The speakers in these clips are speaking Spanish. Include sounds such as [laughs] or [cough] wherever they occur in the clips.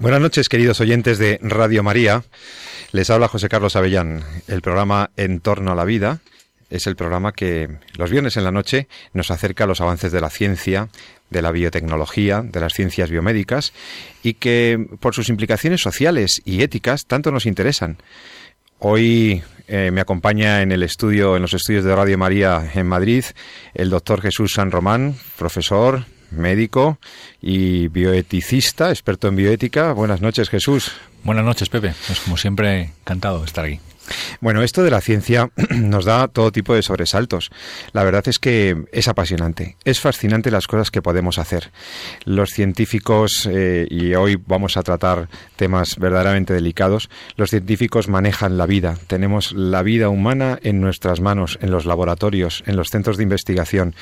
Buenas noches, queridos oyentes de Radio María. Les habla José Carlos Avellán. El programa En torno a la vida es el programa que los viernes en la noche nos acerca a los avances de la ciencia, de la biotecnología, de las ciencias biomédicas y que por sus implicaciones sociales y éticas tanto nos interesan. Hoy eh, me acompaña en el estudio, en los estudios de Radio María en Madrid, el doctor Jesús San Román, profesor, médico y bioeticista, experto en bioética. Buenas noches, Jesús. Buenas noches, Pepe. Es como siempre encantado de estar aquí. Bueno, esto de la ciencia [clears throat] nos da todo tipo de sobresaltos. La verdad es que es apasionante, es fascinante las cosas que podemos hacer. Los científicos, eh, y hoy vamos a tratar temas verdaderamente delicados, los científicos manejan la vida. Tenemos la vida humana en nuestras manos, en los laboratorios, en los centros de investigación.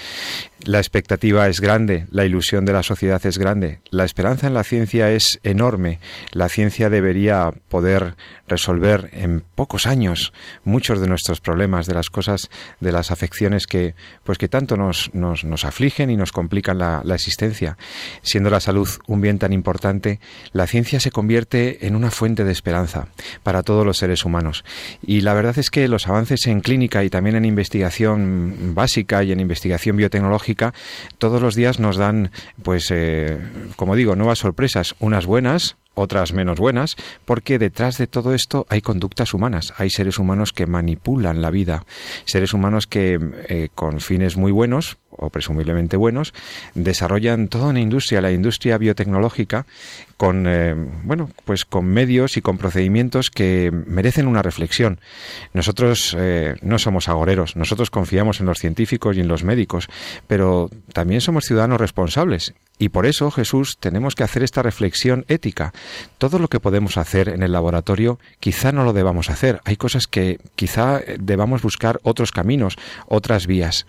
La expectativa es grande, la ilusión de la sociedad es grande, la esperanza en la ciencia es enorme. La ciencia debería poder resolver en pocos años muchos de nuestros problemas, de las cosas, de las afecciones que, pues que tanto nos, nos, nos afligen y nos complican la, la, existencia. Siendo la salud un bien tan importante, la ciencia se convierte en una fuente de esperanza para todos los seres humanos. Y la verdad es que los avances en clínica y también en investigación básica y en investigación biotecnológica todos los días nos dan, pues, eh, como digo, nuevas sorpresas, unas buenas, otras menos buenas, porque detrás de todo esto hay conductas humanas, hay seres humanos que manipulan la vida, seres humanos que eh, con fines muy buenos o presumiblemente buenos, desarrollan toda una industria, la industria biotecnológica, con eh, bueno, pues con medios y con procedimientos que merecen una reflexión. Nosotros eh, no somos agoreros, nosotros confiamos en los científicos y en los médicos, pero también somos ciudadanos responsables y por eso, Jesús, tenemos que hacer esta reflexión ética. Todo lo que podemos hacer en el laboratorio, quizá no lo debamos hacer. Hay cosas que quizá debamos buscar otros caminos, otras vías.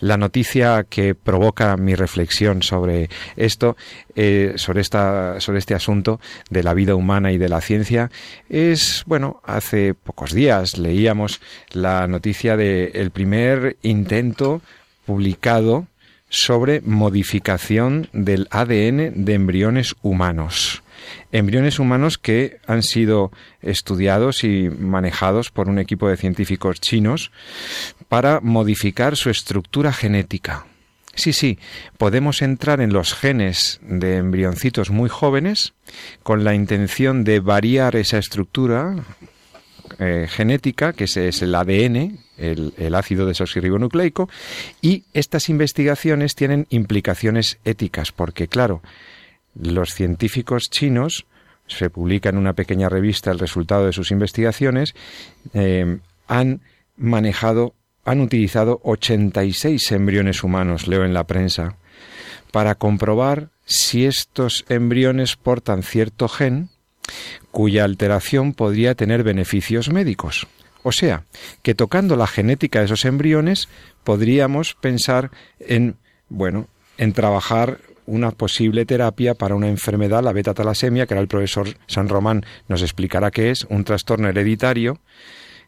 La noticia que provoca mi reflexión sobre esto, eh, sobre, esta, sobre este asunto de la vida humana y de la ciencia, es, bueno, hace pocos días leíamos la noticia del el primer intento publicado sobre modificación del ADN de embriones humanos. Embriones humanos que han sido estudiados y manejados por un equipo de científicos chinos para modificar su estructura genética. Sí, sí, podemos entrar en los genes de embrioncitos muy jóvenes con la intención de variar esa estructura eh, genética, que es, es el ADN, el, ácido desoxirribonucleico, y estas investigaciones tienen implicaciones éticas, porque claro, los científicos chinos se publica en una pequeña revista el resultado de sus investigaciones, eh, han manejado, han utilizado 86 embriones humanos, leo en la prensa, para comprobar si estos embriones portan cierto gen cuya alteración podría tener beneficios médicos. O sea, que tocando la genética de esos embriones podríamos pensar en, bueno, en trabajar una posible terapia para una enfermedad, la beta-talasemia, que ahora el profesor San Román nos explicará qué es, un trastorno hereditario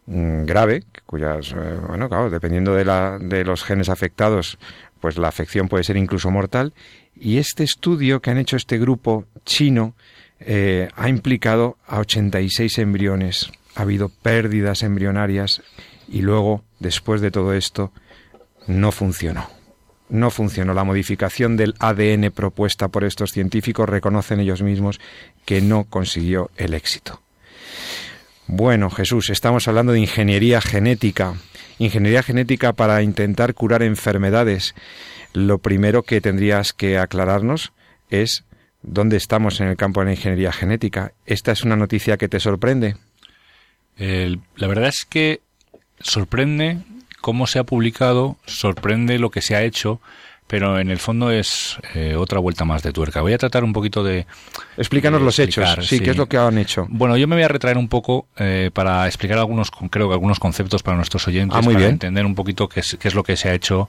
mmm, grave, cuyas, eh, bueno, claro, dependiendo de, la, de los genes afectados, pues la afección puede ser incluso mortal. Y este estudio que han hecho este grupo chino eh, ha implicado a 86 embriones. Ha habido pérdidas embrionarias y luego, después de todo esto, no funcionó. No funcionó. La modificación del ADN propuesta por estos científicos reconocen ellos mismos que no consiguió el éxito. Bueno, Jesús, estamos hablando de ingeniería genética. Ingeniería genética para intentar curar enfermedades. Lo primero que tendrías que aclararnos es dónde estamos en el campo de la ingeniería genética. ¿Esta es una noticia que te sorprende? La verdad es que sorprende cómo se ha publicado, sorprende lo que se ha hecho, pero en el fondo es eh, otra vuelta más de tuerca. Voy a tratar un poquito de... Explícanos los hechos, sí, ¿qué es lo que han hecho? Bueno, yo me voy a retraer un poco eh, para explicar algunos, creo que algunos conceptos para nuestros oyentes, ah, muy para bien. entender un poquito qué es, qué es lo que se ha hecho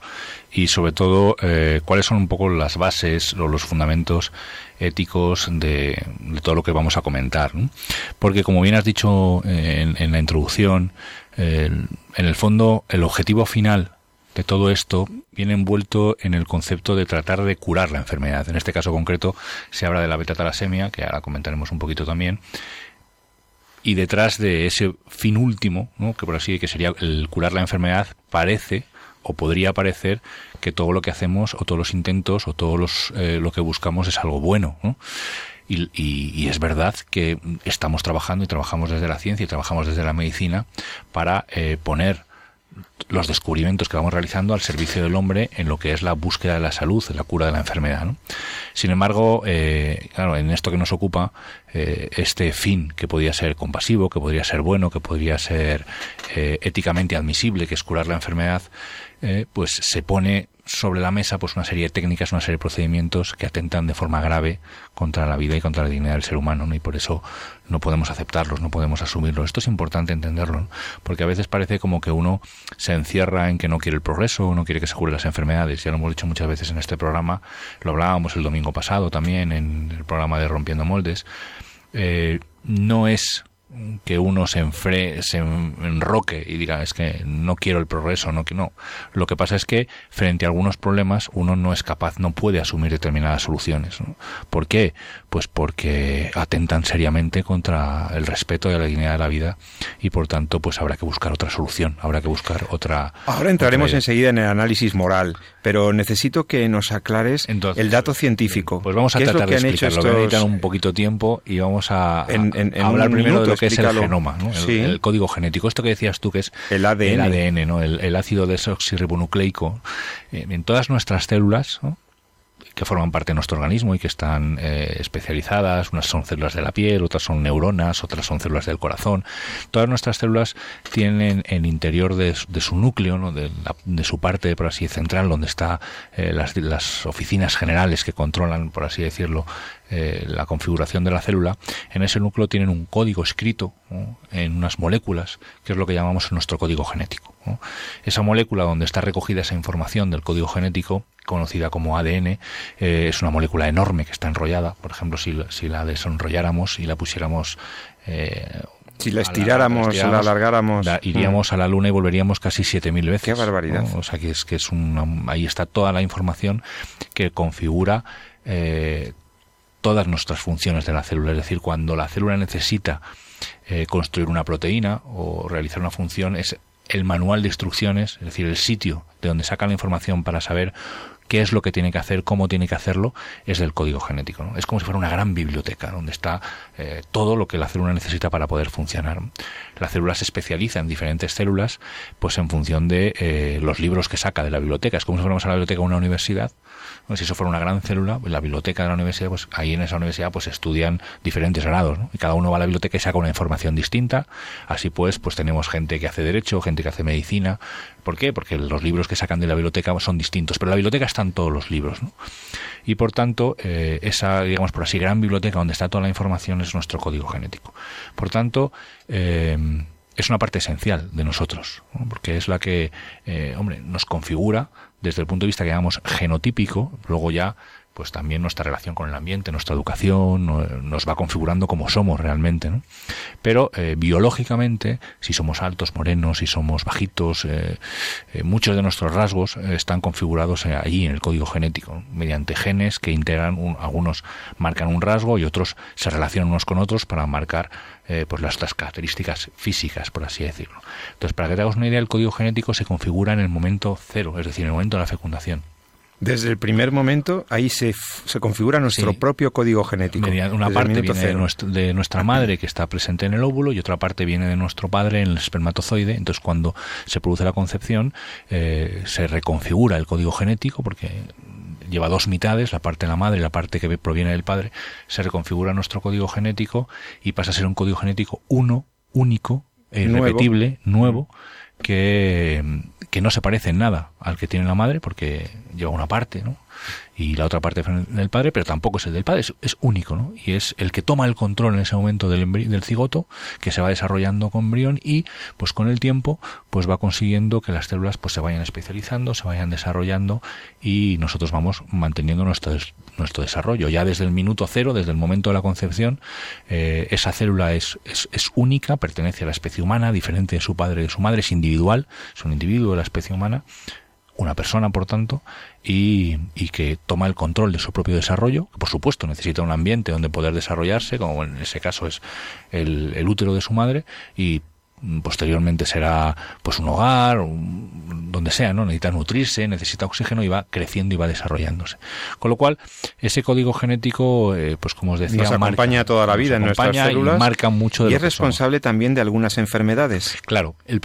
y sobre todo eh, cuáles son un poco las bases o los fundamentos éticos de, de todo lo que vamos a comentar. ¿no? Porque como bien has dicho en, en la introducción, en el fondo el objetivo final de todo esto viene envuelto en el concepto de tratar de curar la enfermedad. En este caso concreto se habla de la beta-talasemia, que ahora comentaremos un poquito también. Y detrás de ese fin último, ¿no? que por así que sería el curar la enfermedad, parece o podría parecer que todo lo que hacemos o todos los intentos o todo eh, lo que buscamos es algo bueno. ¿no? Y, es verdad que estamos trabajando y trabajamos desde la ciencia y trabajamos desde la medicina para eh, poner los descubrimientos que vamos realizando al servicio del hombre en lo que es la búsqueda de la salud, la cura de la enfermedad. ¿no? Sin embargo, eh, claro, en esto que nos ocupa, eh, este fin que podría ser compasivo, que podría ser bueno, que podría ser eh, éticamente admisible, que es curar la enfermedad, eh, pues se pone sobre la mesa pues una serie de técnicas, una serie de procedimientos que atentan de forma grave contra la vida y contra la dignidad del ser humano, ¿no? Y por eso no podemos aceptarlos, no podemos asumirlos. Esto es importante entenderlo, ¿no? porque a veces parece como que uno se encierra en que no quiere el progreso, no quiere que se cure las enfermedades. Ya lo hemos dicho muchas veces en este programa, lo hablábamos el domingo pasado también en el programa de Rompiendo Moldes. Eh, no es que uno se, enfre, se enroque y diga es que no quiero el progreso, no que no. Lo que pasa es que frente a algunos problemas uno no es capaz, no puede asumir determinadas soluciones. ¿Por qué? Pues porque atentan seriamente contra el respeto y la dignidad de la vida y por tanto pues habrá que buscar otra solución, habrá que buscar otra. Ahora entraremos otra enseguida en el análisis moral, pero necesito que nos aclares Entonces, el dato científico. Pues vamos a tratar de explicarlo. Estos... A un poquito tiempo y vamos a, en, en, en a hablar primero minuto, de lo que es el genoma, ¿no? el, sí. el, código genético. Esto que decías tú que es el ADN, el, ADN, ¿no? el, el ácido desoxirribonucleico. En todas nuestras células, ¿no? Que forman parte de nuestro organismo y que están eh, especializadas. Unas son células de la piel, otras son neuronas, otras son células del corazón. Todas nuestras células tienen en interior de, su núcleo, ¿no? de, la, de, su parte, por así central, donde están eh, las, oficinas generales que controlan, por así decirlo, eh, la configuración de la célula. En ese núcleo tienen un código escrito en unas moléculas, que es lo que llamamos nuestro código genético. Esa molécula donde está recogida esa información del código genético conocida como ADN, eh, es una molécula enorme que está enrollada. Por ejemplo, si, si la desenrolláramos y la pusiéramos eh, si la estiráramos, la, la alargáramos, la, iríamos mm. a la luna y volveríamos casi 7000 veces. Qué barbaridad. ¿no? O sea, que es que es una, ahí está toda la información que configura eh, todas nuestras funciones de la célula. Es decir, cuando la célula necesita eh, construir una proteína o realizar una función, es el manual de instrucciones, es decir, el sitio de donde saca la información para saber qué es lo que tiene que hacer, cómo tiene que hacerlo, es del código genético. Es como si fuera una gran biblioteca donde está eh, todo lo que la célula necesita para poder funcionar. La célula se especializa en diferentes células, pues en función de eh, los libros que saca de la biblioteca. Es como si fuéramos a la biblioteca de una universidad. Si eso fuera una gran célula, la biblioteca de la universidad, pues ahí en esa universidad pues estudian diferentes grados, ¿no? y cada uno va a la biblioteca y saca una información distinta. Así pues, pues tenemos gente que hace derecho, gente que hace medicina. ¿Por qué? Porque los libros que sacan de la biblioteca son distintos, pero la biblioteca están todos los libros. Y por tanto, eh, esa, digamos por así, gran biblioteca donde está toda la información es nuestro código genético. Por tanto, eh, es una parte esencial de nosotros, ¿no? porque es la que, eh, hombre, nos configura desde el punto de vista que llamamos genotípico, luego ya pues también nuestra relación con el ambiente, nuestra educación, nos va configurando como somos realmente. Pero eh, biológicamente, si somos altos, morenos, si somos bajitos, eh, eh, muchos de nuestros rasgos están configurados allí en el código genético, mediante genes que integran, un, algunos marcan un rasgo y otros se relacionan unos con otros para marcar pues las, las, características físicas, por así decirlo. Entonces, para que te hagas una idea, el código genético se configura en el momento cero, es decir, en el momento de la fecundación. Desde el primer momento, ahí se, se configura nuestro sí. propio código genético. Una parte viene de, nuestro, de, nuestra madre que está presente en el óvulo y otra parte viene de nuestro padre en el espermatozoide. Entonces, cuando se produce la concepción, eh, se reconfigura el código genético porque lleva dos mitades, la parte de la madre y la parte que proviene del padre. Se reconfigura nuestro código genético y pasa a ser un código genético uno, único, irrepetible, nuevo, nuevo que, no se parece en nada al que tiene la madre, porque lleva una parte, ¿no? y la otra parte del padre, pero tampoco es el del padre, es, único, ¿no? Y es el que toma el control en ese momento del, del cigoto, que se va desarrollando con embrión y, pues con el tiempo, pues va consiguiendo que las células pues se vayan especializando, se vayan desarrollando y nosotros vamos manteniendo nuestro, nuestro desarrollo. Ya desde el minuto cero, desde el momento de la concepción, eh, esa célula es, es, única, pertenece a la especie humana, diferente de su padre y de su madre, es individual, es un individuo de la especie humana, una persona, por tanto, y, y, que toma el control de su propio desarrollo, por supuesto necesita un ambiente donde poder desarrollarse, como en ese caso es el, el útero de su madre, y posteriormente será pues un hogar, donde sea, ¿no? Necesita nutrirse, necesita oxígeno y va creciendo y va desarrollándose. Con lo cual, ese código genético, eh, pues como os decía, nos acompaña toda la vida en nuestras células y marca mucho de y es responsable también de algunas enfermedades. Claro, el,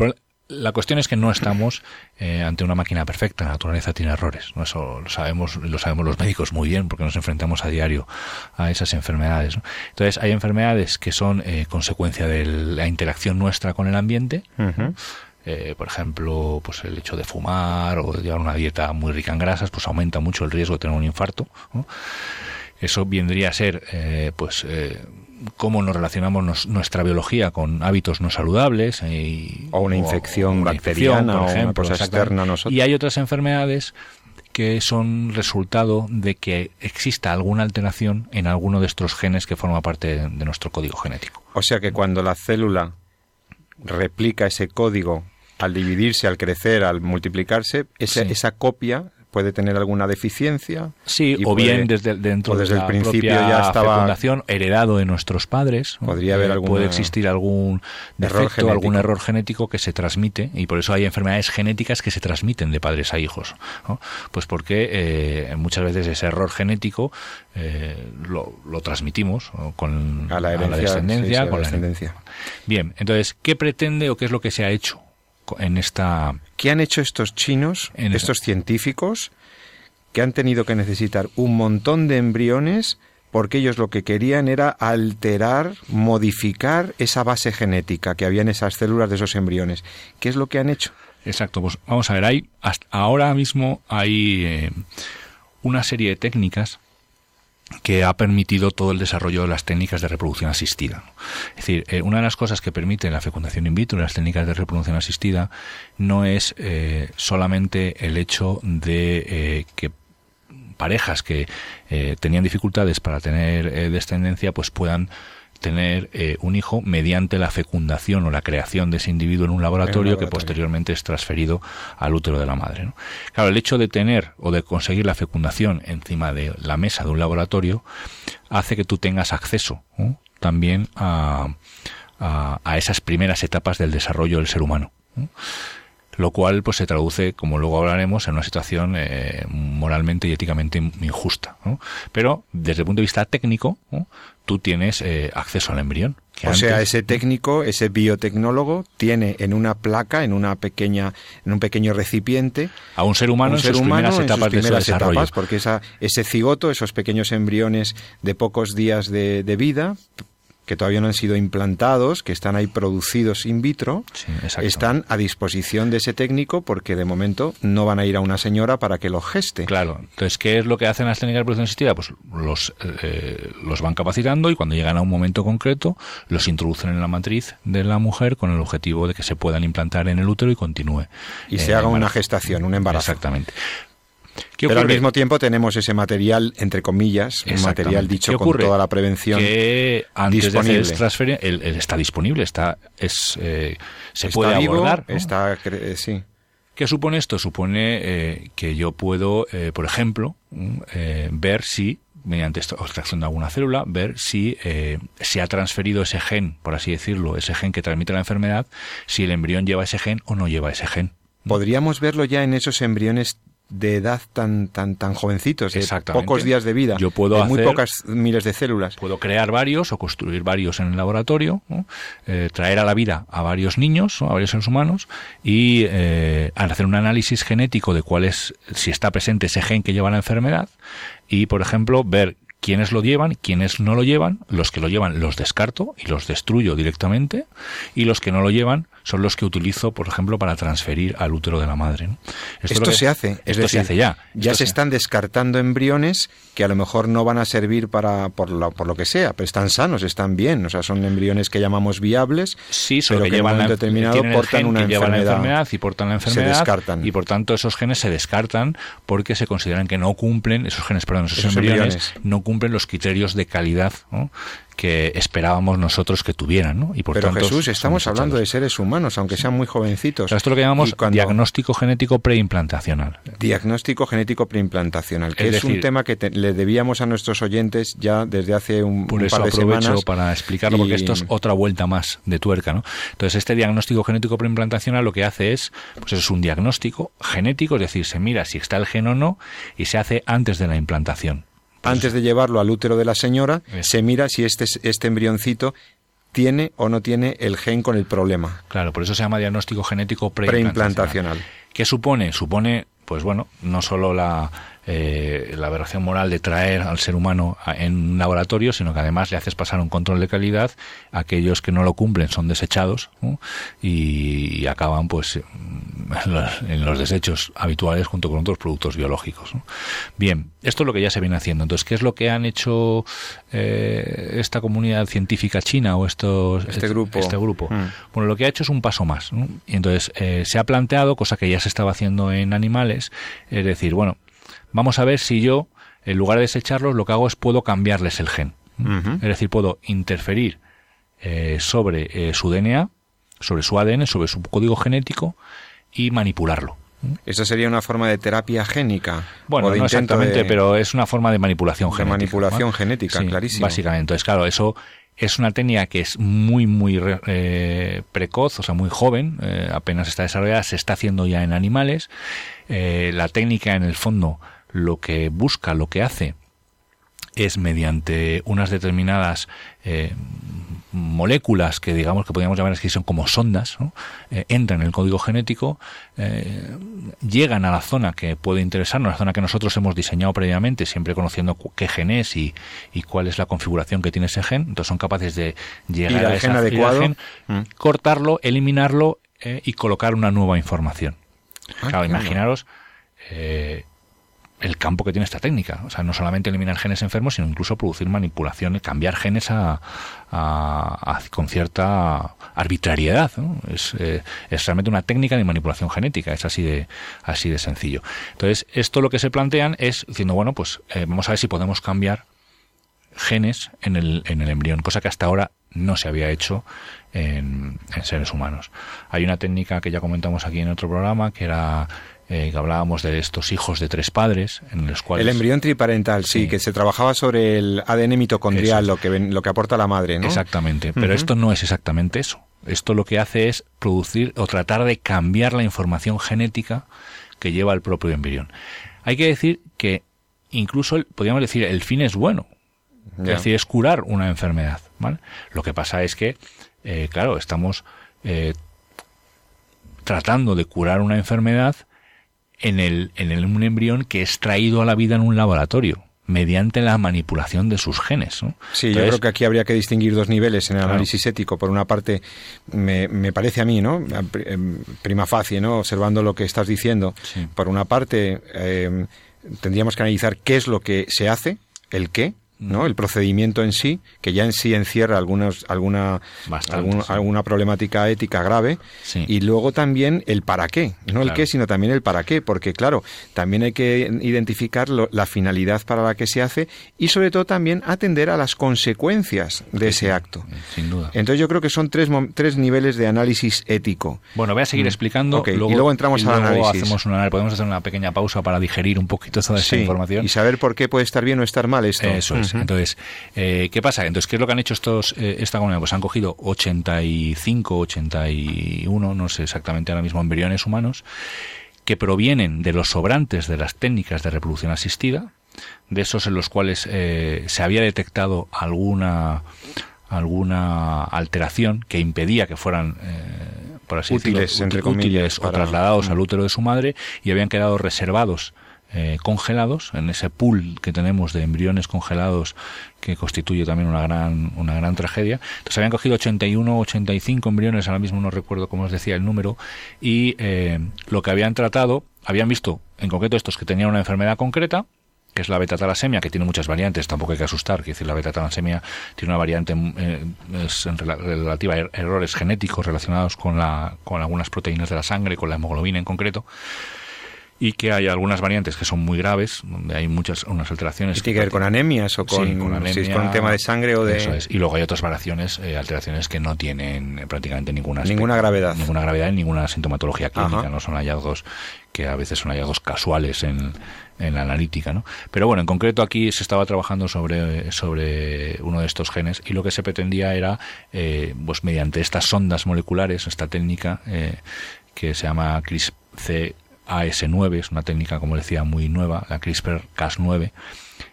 la cuestión es que no estamos eh, ante una máquina perfecta. La naturaleza tiene errores. ¿no? Eso lo sabemos, lo sabemos los médicos muy bien porque nos enfrentamos a diario a esas enfermedades. Entonces, hay enfermedades que son eh, consecuencia de la interacción nuestra con el ambiente. Eh, por ejemplo, pues el hecho de fumar o de llevar una dieta muy rica en grasas, pues aumenta mucho el riesgo de tener un infarto. Eso vendría a ser, pues cómo nos relacionamos nuestra biología con hábitos no saludables. Y, o una infección bacteriana o una cosa externa a nosotros. Y hay otras enfermedades que son resultado de que exista alguna alteración en alguno de estos genes que forma parte de nuestro código genético. O sea que cuando la célula replica ese código al dividirse, al crecer, al multiplicarse, esa, esa copia puede tener alguna deficiencia. Sí, o bien desde dentro desde de la el principio ya estaba fecundación heredado de nuestros padres. Podría haber algún puede existir algún defecto, algún error genético que se transmite y por eso hay enfermedades genéticas que se transmiten de padres a hijos. Pues porque eh, muchas veces ese error genético eh, lo, transmitimos con a la, descendencia, con la descendencia. Bien, entonces, ¿qué pretende o qué es lo que se ha hecho en esta... ¿Qué han hecho estos chinos, estos científicos, que han tenido que necesitar un montón de embriones porque ellos lo que querían era alterar, modificar esa base genética que había en esas células de esos embriones? ¿Qué es lo que han hecho? Exacto, pues vamos a ver, hay, hasta ahora mismo hay eh, una serie de técnicas que ha permitido todo el desarrollo de las técnicas de reproducción asistida. Es decir, eh, una de las cosas que permite la fecundación in vitro y las técnicas de reproducción asistida no es eh, solamente el hecho de eh, que parejas que tenían dificultades para tener descendencia pues puedan tener eh, un hijo mediante la fecundación o la creación de ese individuo en un laboratorio, que posteriormente es transferido al útero de la madre. Claro, el hecho de tener o de conseguir la fecundación encima de la mesa de un laboratorio hace que tú tengas acceso también a, a, esas primeras etapas del desarrollo del ser humano lo cual pues se traduce, como luego hablaremos, en una situación eh, moralmente y éticamente injusta. Pero desde el punto de vista técnico, tú tienes eh, acceso al embrión. o sea, ese técnico, ese biotecnólogo, tiene en una placa, en una pequeña, en un pequeño recipiente, a un ser humano, en, sus primeras etapas de su desarrollo. porque esa, ese cigoto, esos pequeños embriones de pocos días de, de vida, que todavía no han sido implantados, que están ahí producidos in vitro, están a disposición de ese técnico porque de momento no van a ir a una señora para que lo geste. Claro. Entonces, ¿qué es lo que hacen las técnicas de producción asistida? Pues los, eh, los van capacitando y cuando llegan a un momento concreto los introducen en la matriz de la mujer con el objetivo de que se puedan implantar en el útero y continúe. Y se haga una gestación, un embarazo. Exactamente. Pero al mismo tiempo tenemos ese material, entre comillas, un material dicho con toda la prevención que antes disponible. de hacer él, está disponible, está es eh, se puede abordar. Está, eh, sí. ¿Qué supone esto? Supone eh, que yo puedo, por ejemplo, mm, ver si mediante esta extracción de alguna célula, ver si se ha transferido ese gen, por así decirlo, ese gen que transmite la enfermedad, si el embrión lleva ese gen o no lleva ese gen. Podríamos verlo ya en esos embriones de edad tan tan tan jovencitos, de pocos días de vida, Yo puedo muy pocas miles de células. Puedo crear varios o construir varios en el laboratorio, eh, traer a la vida a varios niños, a varios seres humanos y eh, hacer un análisis genético de cuál es si está presente ese gen que lleva la enfermedad y, por ejemplo, ver quiénes lo llevan, quiénes no lo llevan, los que lo llevan los descarto y los destruyo directamente y los que no lo llevan son los que utilizo, por ejemplo, para transferir al útero de la madre. Esto, se hace, esto se hace ya. Ya se, están descartando embriones que a lo mejor no van a servir para por lo, por lo que sea, pero están sanos, están bien, o sea, son embriones que llamamos viables, sí, pero que, llevan en un determinado portan una enfermedad, y portan la enfermedad se descartan. y por tanto esos genes se descartan porque se consideran que no cumplen esos genes, perdón, esos, embriones, no cumplen los criterios de calidad ¿no? Que esperábamos nosotros que tuvieran. ¿no? Y por Pero Jesús, estamos hablando de seres humanos, aunque sean muy jovencitos. esto es lo que llamamos diagnóstico genético preimplantacional. Diagnóstico genético preimplantacional, que es, un tema que le debíamos a nuestros oyentes ya desde hace un, por eso par de aprovecho para explicarlo, porque esto es otra vuelta más de tuerca. ¿no? Entonces, este diagnóstico genético preimplantacional lo que hace es, pues es un diagnóstico genético, es decir, se mira si está el gen o no y se hace antes de la implantación. Antes de llevarlo al útero de la señora, se mira si este, este embrioncito tiene o no tiene el gen con el problema. Claro, por eso se llama diagnóstico genético preimplantacional. ¿Qué supone? Supone, pues bueno, no solo la, eh, la aberración moral de traer al ser humano en un laboratorio, sino que además le haces pasar un control de calidad. Aquellos que no lo cumplen son desechados y, acaban pues en los, desechos habituales junto con otros productos biológicos. Bien, esto es lo que ya se viene haciendo. Entonces, ¿qué es lo que han hecho eh, esta comunidad científica china o estos, este grupo? Este grupo? Mm. Bueno, lo que ha hecho es un paso más. Y entonces eh, se ha planteado, cosa que ya se estaba haciendo en animales, es decir, bueno, vamos a ver si yo, en lugar de desecharlos, lo que hago es puedo cambiarles el gen. Es decir, puedo interferir eh, sobre eh, su DNA, sobre su ADN, sobre su código genético y manipularlo. ¿Esa sería una forma de terapia génica? Bueno, no exactamente, pero es una forma de manipulación de genética. manipulación genética, clarísimo. Básicamente. Entonces, claro, eso es una técnica que es muy, muy eh, precoz, o sea, muy joven, apenas está desarrollada, se está haciendo ya en animales. la técnica, en el fondo, lo que busca, lo que hace, es mediante unas determinadas eh, moléculas que digamos que podríamos llamar que son como sondas, eh, entran en el código genético, eh, llegan a la zona que puede interesarnos, la zona que nosotros hemos diseñado previamente, siempre conociendo qué gen es y, cuál es la configuración que tiene ese gen, entonces son capaces de llegar a ese gen adecuado, mm. cortarlo, eliminarlo y colocar una nueva información. Ah, claro, imaginaros el campo que tiene esta técnica. O sea, no solamente eliminar genes enfermos, sino incluso producir manipulaciones, cambiar genes a, con cierta arbitrariedad. Es, eh, es, realmente una técnica de manipulación genética, es así de, así de sencillo. Entonces, esto lo que se plantean es diciendo, bueno, pues eh, vamos a ver si podemos cambiar genes en el, en el embrión, cosa que hasta ahora no se había hecho en seres humanos. Hay una técnica que ya comentamos aquí en otro programa, que era eh, que hablábamos de estos hijos de tres padres, en los cuales... El embrión triparental, sí, que se trabajaba sobre el ADN mitocondrial, lo que, lo que aporta la madre, ¿no? Exactamente, pero esto no es exactamente eso. Esto lo que hace es producir o tratar de cambiar la información genética que lleva el propio embrión. Hay que decir que incluso, podríamos decir, el fin es bueno. Es decir, es curar una enfermedad. ¿vale? Lo que pasa es que, eh, claro, estamos eh, tratando de curar una enfermedad en, el, en el, un embrión que es traído a la vida en un laboratorio mediante la manipulación de sus genes. Sí, yo creo que aquí habría que distinguir dos niveles en el análisis ético. Por una parte, me, me, parece a mí, ¿no? Em, prima facie, ¿no? Observando lo que estás diciendo. Por una parte, em, tendríamos que analizar qué es lo que se hace, el qué, ¿no? El procedimiento en sí, que ya en sí encierra algunos, alguna, alguna problemática ética grave, y luego también el para qué, no el qué, sino también el para qué, porque claro, también hay que identificar la finalidad para la que se hace y sobre todo también atender a las consecuencias de ese acto. Sin duda. Entonces yo creo que son tres, tres niveles de análisis ético. Bueno, voy a seguir explicando. y luego entramos al análisis. Hacemos una, podemos hacer una pequeña pausa para digerir un poquito toda esa información. Y saber por qué puede estar bien o estar mal esto. Eso es. Entonces, eh, ¿qué pasa? Entonces, ¿qué es lo que han hecho estos eh, esta comunidad? Pues han cogido 85, 81, no sé exactamente ahora mismo, embriones humanos que provienen de los sobrantes de las técnicas de reproducción asistida, de esos en los cuales eh, se había detectado alguna alguna alteración que impedía que fueran por así útiles, decirlo, útiles o trasladados al útero de su madre y habían quedado reservados eh, congelados, en ese pool que tenemos de embriones congelados que constituye también una gran, una gran tragedia. Entonces habían cogido 81, 85 embriones, ahora mismo no recuerdo cómo os decía el número, y eh, lo que habían tratado, habían visto en concreto estos que tenían una enfermedad concreta, que es la beta-talasemia, que tiene muchas variantes, tampoco hay que asustar, que decir, la beta-talasemia tiene una variante eh, es relativa a er-, errores genéticos relacionados con, la, con algunas proteínas de la sangre, con la hemoglobina en concreto, y que hay algunas variantes que son muy graves, donde hay muchas unas alteraciones. ¿Tiene que ver con anemias o con, con, un tema de sangre o de...? Eso es. Y luego hay otras variaciones, eh, alteraciones que no tienen eh, prácticamente ninguna... Ninguna gravedad. Ninguna gravedad y ninguna sintomatología clínica, no son hallazgos que a veces son hallazgos casuales en, en la analítica, ¿no? Pero bueno, en concreto aquí se estaba trabajando sobre, sobre uno de estos genes y lo que se pretendía era, eh, pues mediante estas sondas moleculares, esta técnica eh, que se llama CRISP-C AS9, es una técnica, como decía, muy nueva, la CRISPR-Cas9.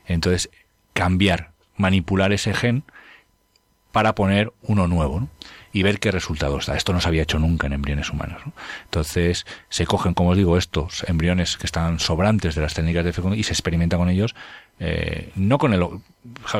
Entonces, cambiar, manipular ese gen para poner uno nuevo y ver qué resultados da. Esto no se había hecho nunca en embriones humanos. Entonces, se cogen, como os digo, estos embriones que están sobrantes de las técnicas de fecundación y se experimenta con ellos eh, no con el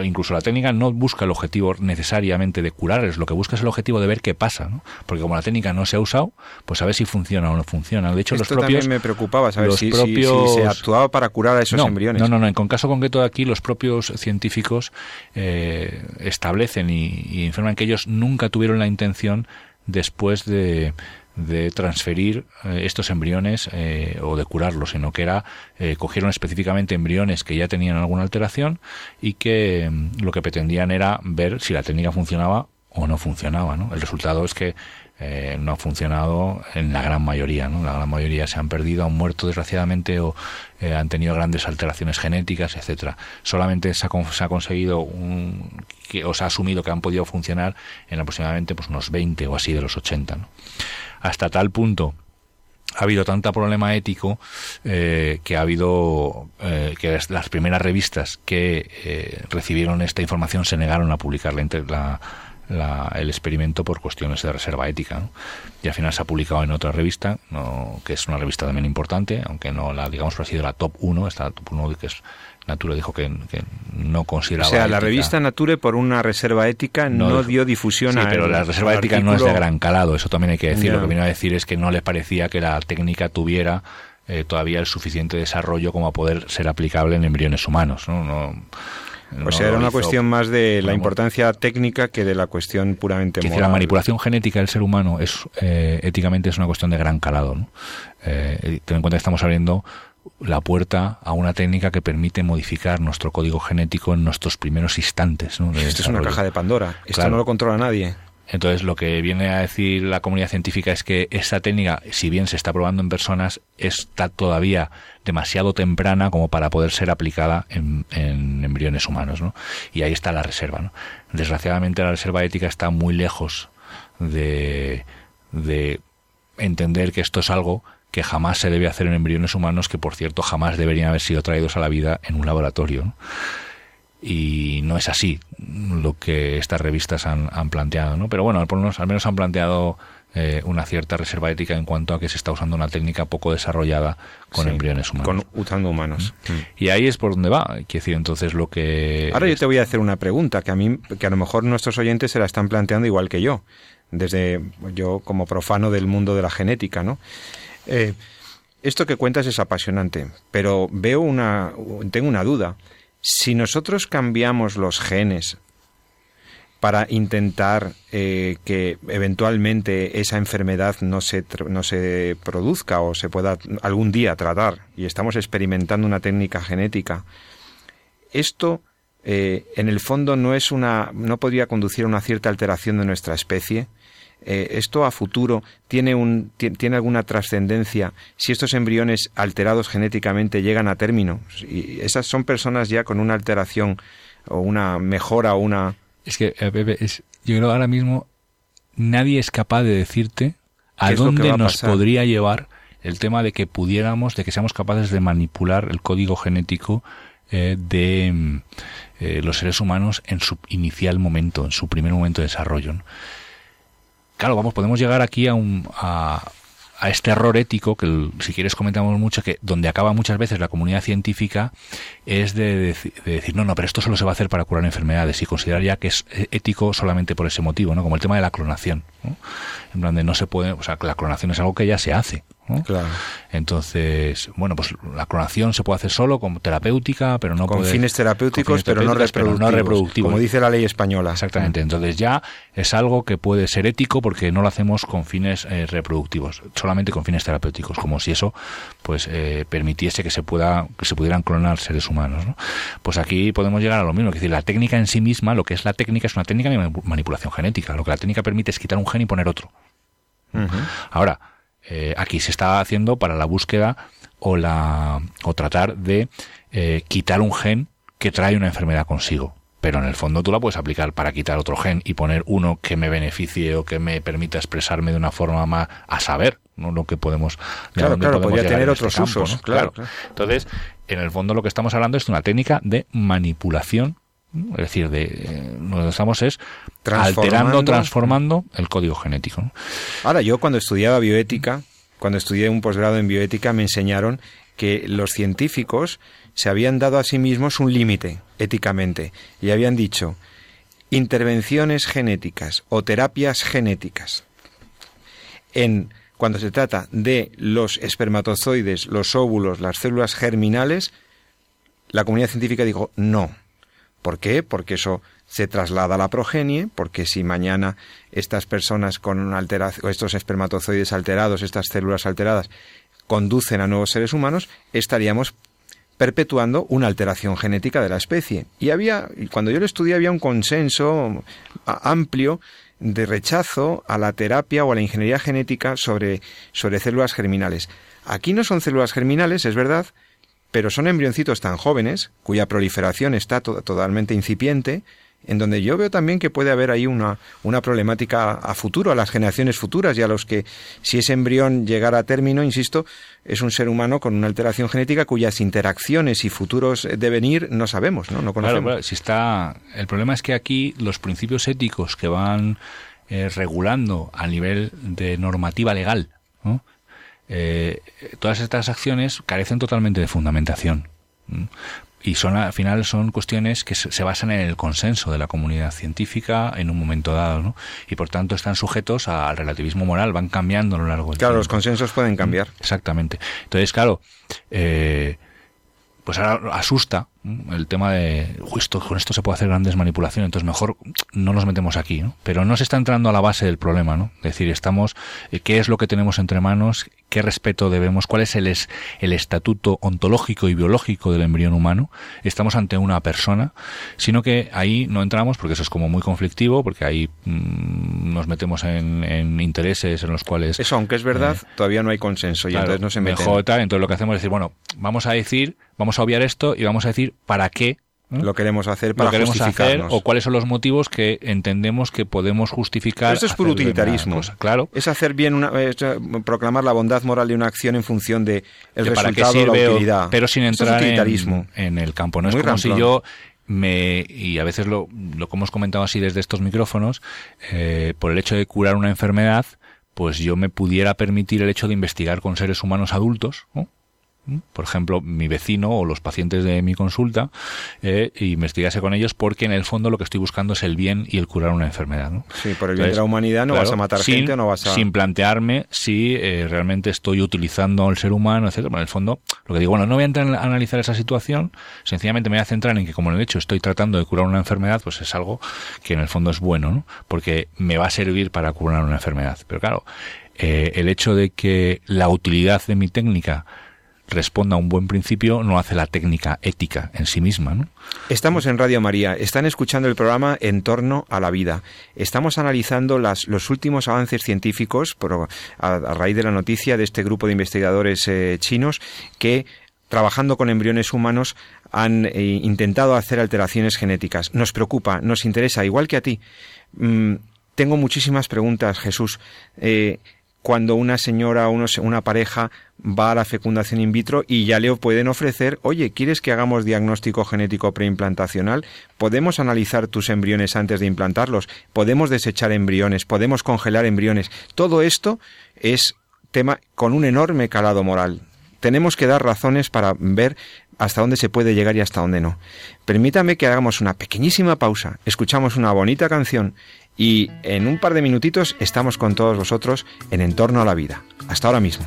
incluso la técnica no busca el objetivo necesariamente de curarles, lo que busca es el objetivo de ver qué pasa, ¿no? porque como la técnica no se ha usado, pues a ver si funciona o no funciona. De hecho, Esto los propios me preocupaba saber si, se actuaba para curar a esos no, embriones. No, no, no. En caso concreto de aquí, los propios científicos eh, establecen y, y informan que ellos nunca tuvieron la intención después de de transferir eh, estos embriones eh, o de curarlos, sino que era eh, cogieron específicamente embriones que ya tenían alguna alteración y que mm, lo que pretendían era ver si la técnica funcionaba o no funcionaba. ¿no? El resultado es que no ha funcionado en la gran mayoría. ¿no? La gran mayoría se han perdido, han muerto desgraciadamente o han tenido grandes alteraciones genéticas, etcétera. Solamente se ha, se ha conseguido un, que, o se ha asumido que han podido funcionar en aproximadamente pues, unos 20 o así de los 80. ¿no? Hasta tal punto ha habido tanta problema ético eh, que ha habido eh, que las primeras revistas que eh, recibieron esta información se negaron a publicar la, la, el experimento por cuestiones de reserva ética. Y al final se ha publicado en otra revista, no, que es una revista también importante, aunque no la, digamos, ha sido la top 1, esta top 1 que es Nature dijo que, no consideraba. O sea, la revista Nature, por una reserva ética, no, dio difusión sí, a. pero la reserva ética no es de gran calado, eso también hay que decir. Lo que vino a decir es que no le parecía que la técnica tuviera eh, todavía el suficiente desarrollo como a poder ser aplicable en embriones humanos. ¿no? no o sea, era una cuestión más de la importancia técnica que de la cuestión puramente moral. la manipulación genética del ser humano es eh, éticamente es una cuestión de gran calado. ¿no? Eh, ten en cuenta que estamos abriendo la puerta a una técnica que permite modificar nuestro código genético en nuestros primeros instantes. ¿no? Esto es una caja de Pandora. Esto no lo controla nadie. Entonces, lo que viene a decir la comunidad científica es que esta técnica, si bien se está probando en personas, está todavía demasiado temprana como para poder ser aplicada en, embriones humanos. ¿no? Y ahí está la reserva. ¿no? Desgraciadamente, la reserva ética está muy lejos de, de entender que esto es algo que jamás se debe hacer en embriones humanos, que por cierto jamás deberían haber sido traídos a la vida en un laboratorio. Y no es así lo que estas revistas han, planteado, ¿no? Pero bueno, al menos, al menos han planteado eh, una cierta reserva ética en cuanto a que se está usando una técnica poco desarrollada con embriones humanos. Con usando humanos. Y ahí es por donde va. Quiero decir, entonces lo que... Ahora yo te voy a hacer una pregunta que a mí, que a lo mejor nuestros oyentes se la están planteando igual que yo, desde yo como profano del mundo de la genética, ¿no? Eh, esto que cuentas es apasionante, pero veo una, tengo una duda. Si nosotros cambiamos los genes para intentar eh, que eventualmente esa enfermedad no se, no se produzca o se pueda algún día tratar y estamos experimentando una técnica genética, esto eh, en el fondo no es una no podría conducir a una cierta alteración de nuestra especie eh, esto a futuro tiene, un, tiene alguna trascendencia si estos embriones alterados genéticamente llegan a término. Y esas son personas ya con una alteración o una mejora o una... Es que, eh, es, yo creo ahora mismo nadie es capaz de decirte a dónde nos podría llevar el tema de que pudiéramos, de que seamos capaces de manipular el código genético eh, de los seres humanos en su inicial momento, en su primer momento de desarrollo claro, vamos, podemos llegar aquí a, un, a, este error ético que si quieres comentamos mucho que donde acaba muchas veces la comunidad científica es de, decir no no pero esto solo se va a hacer para curar enfermedades y considerar ya que es ético solamente por ese motivo no como el tema de la clonación en plan de no se puede o sea la clonación es algo que ya se hace Claro. Entonces, bueno, pues la clonación se puede hacer solo como terapéutica, pero no con fines terapéuticos, pero, no reproductivos, como dice la ley española. Exactamente. Entonces ya es algo que puede ser ético porque no lo hacemos con fines eh, reproductivos, solamente con fines terapéuticos, como si eso pues eh, permitiese que se pueda que se pudieran clonar seres humanos. Pues aquí podemos llegar a lo mismo, es decir, la técnica en sí misma, lo que es la técnica es una técnica de manipulación genética. Lo que la técnica permite es quitar un gen y poner otro. Ahora, eh, aquí se está haciendo para la búsqueda o, la, o tratar de eh, quitar un gen que trae una enfermedad consigo. Pero en el fondo tú la puedes aplicar para quitar otro gen y poner uno que me beneficie o que me permita expresarme de una forma más a saber, ¿no? Lo que podemos. Claro, claro, podría tener este otros usos. claro. Entonces, en el fondo lo que estamos hablando es de una técnica de manipulación es decir, de, eh, lo que estamos es alterando, transformando el código genético. Ahora, yo cuando estudiaba bioética, cuando estudié un posgrado en bioética, me enseñaron que los científicos se habían dado a sí mismos un límite éticamente y habían dicho intervenciones genéticas o terapias genéticas en cuando se trata de los espermatozoides, los óvulos, las células germinales, la comunidad científica dijo no, ¿Por qué? Porque eso se traslada a la progenie, porque si mañana estas personas con alteración, estos espermatozoides alterados, estas células alteradas, conducen a nuevos seres humanos, estaríamos perpetuando una alteración genética de la especie. Y había, cuando yo lo estudié, había un consenso amplio de rechazo a la terapia o a la ingeniería genética sobre, sobre células germinales. Aquí no son células germinales, es verdad, pero son embrioncitos tan jóvenes, cuya proliferación está totalmente incipiente, en donde yo veo también que puede haber ahí una, una problemática a futuro, a las generaciones futuras y a los que, si ese embrión llegara a término, insisto, es un ser humano con una alteración genética cuyas interacciones y futuros devenir no sabemos, ¿no? No conocemos. si está... El problema es que aquí los principios éticos que van eh, regulando a nivel de normativa legal, ¿no? Eh, todas estas acciones carecen totalmente de fundamentación. Y son, al final son cuestiones que se basan en el consenso de la comunidad científica en un momento dado, ¿no? Y por tanto están sujetos al relativismo moral, van cambiando a lo largo del tiempo. Claro, los consensos pueden cambiar. Exactamente. Entonces, claro, eh, pues ahora asusta el tema de justo con esto se puede hacer grandes manipulaciones entonces mejor no nos metemos aquí ¿no? pero no se está entrando a la base del problema no es decir estamos eh, qué es lo que tenemos entre manos qué respeto debemos cuál es el es el estatuto ontológico y biológico del embrión humano estamos ante una persona sino que ahí no entramos porque eso es como muy conflictivo porque ahí mm, nos metemos en, intereses en los cuales eso aunque es verdad eh, todavía no hay consenso y entonces no se mete entonces lo que hacemos es decir bueno vamos a decir vamos a obviar esto y vamos a decir para qué lo queremos hacer para justificarnos. o cuáles son los motivos que entendemos que podemos justificar. Eso es por utilitarismo. claro. Es hacer bien una, proclamar la bondad moral de una acción en función de el resultado de la utilidad. Pero sin entrar en, el campo. No es como si yo me y a veces lo, lo que hemos comentado así desde estos micrófonos, eh, por el hecho de curar una enfermedad, pues yo me pudiera permitir el hecho de investigar con seres humanos adultos, ¿no? Por ejemplo, mi vecino o los pacientes de mi consulta, eh, investigase con ellos porque en el fondo lo que estoy buscando es el bien y el curar una enfermedad. ¿no? Sí, por el bien de la humanidad no vas a matar gente o no vas a... Sin plantearme si eh, realmente estoy utilizando al ser humano, etcétera. en el fondo, lo que digo, bueno, no voy a entrar a analizar esa situación, sencillamente me voy a centrar en que, como lo he dicho, estoy tratando de curar una enfermedad, pues es algo que en el fondo es bueno, ¿no? Porque me va a servir para curar una enfermedad. Pero claro, eh, el hecho de que la utilidad de mi técnica responda a un buen principio no hace la técnica ética en sí misma. Estamos en Radio María, están escuchando el programa En torno a la vida. Estamos analizando las, los últimos avances científicos a, raíz de la noticia de este grupo de investigadores eh, chinos que trabajando con embriones humanos han eh, intentado hacer alteraciones genéticas. Nos preocupa, nos interesa, igual que a ti. Mm, tengo muchísimas preguntas, Jesús. Eh, cuando una señora o una pareja va a la fecundación in vitro y ya le pueden ofrecer, oye, ¿quieres que hagamos diagnóstico genético preimplantacional? Podemos analizar tus embriones antes de implantarlos, podemos desechar embriones, podemos congelar embriones. Todo esto es tema con un enorme calado moral. Tenemos que dar razones para ver hasta dónde se puede llegar y hasta dónde no. Permítame que hagamos una pequeñísima pausa, escuchamos una bonita canción y en un par de minutitos estamos con todos vosotros en Entorno a la Vida. Hasta ahora mismo.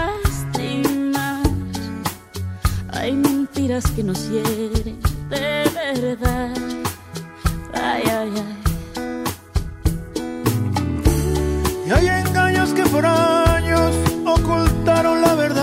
Hay mentiras que nos hieren de verdad. Ay, ay, ay. Y hay engaños que por años ocultaron la verdad,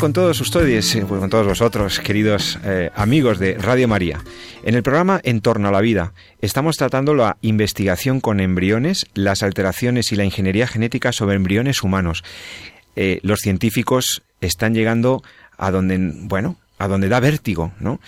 con todos ustedes, eh, con todos vosotros, queridos eh, amigos de Radio María, en el programa En torno a la vida estamos tratando la investigación con embriones, las alteraciones y la ingeniería genética sobre embriones humanos. Eh, los científicos están llegando a donde, bueno, a donde da vértigo, ¿no?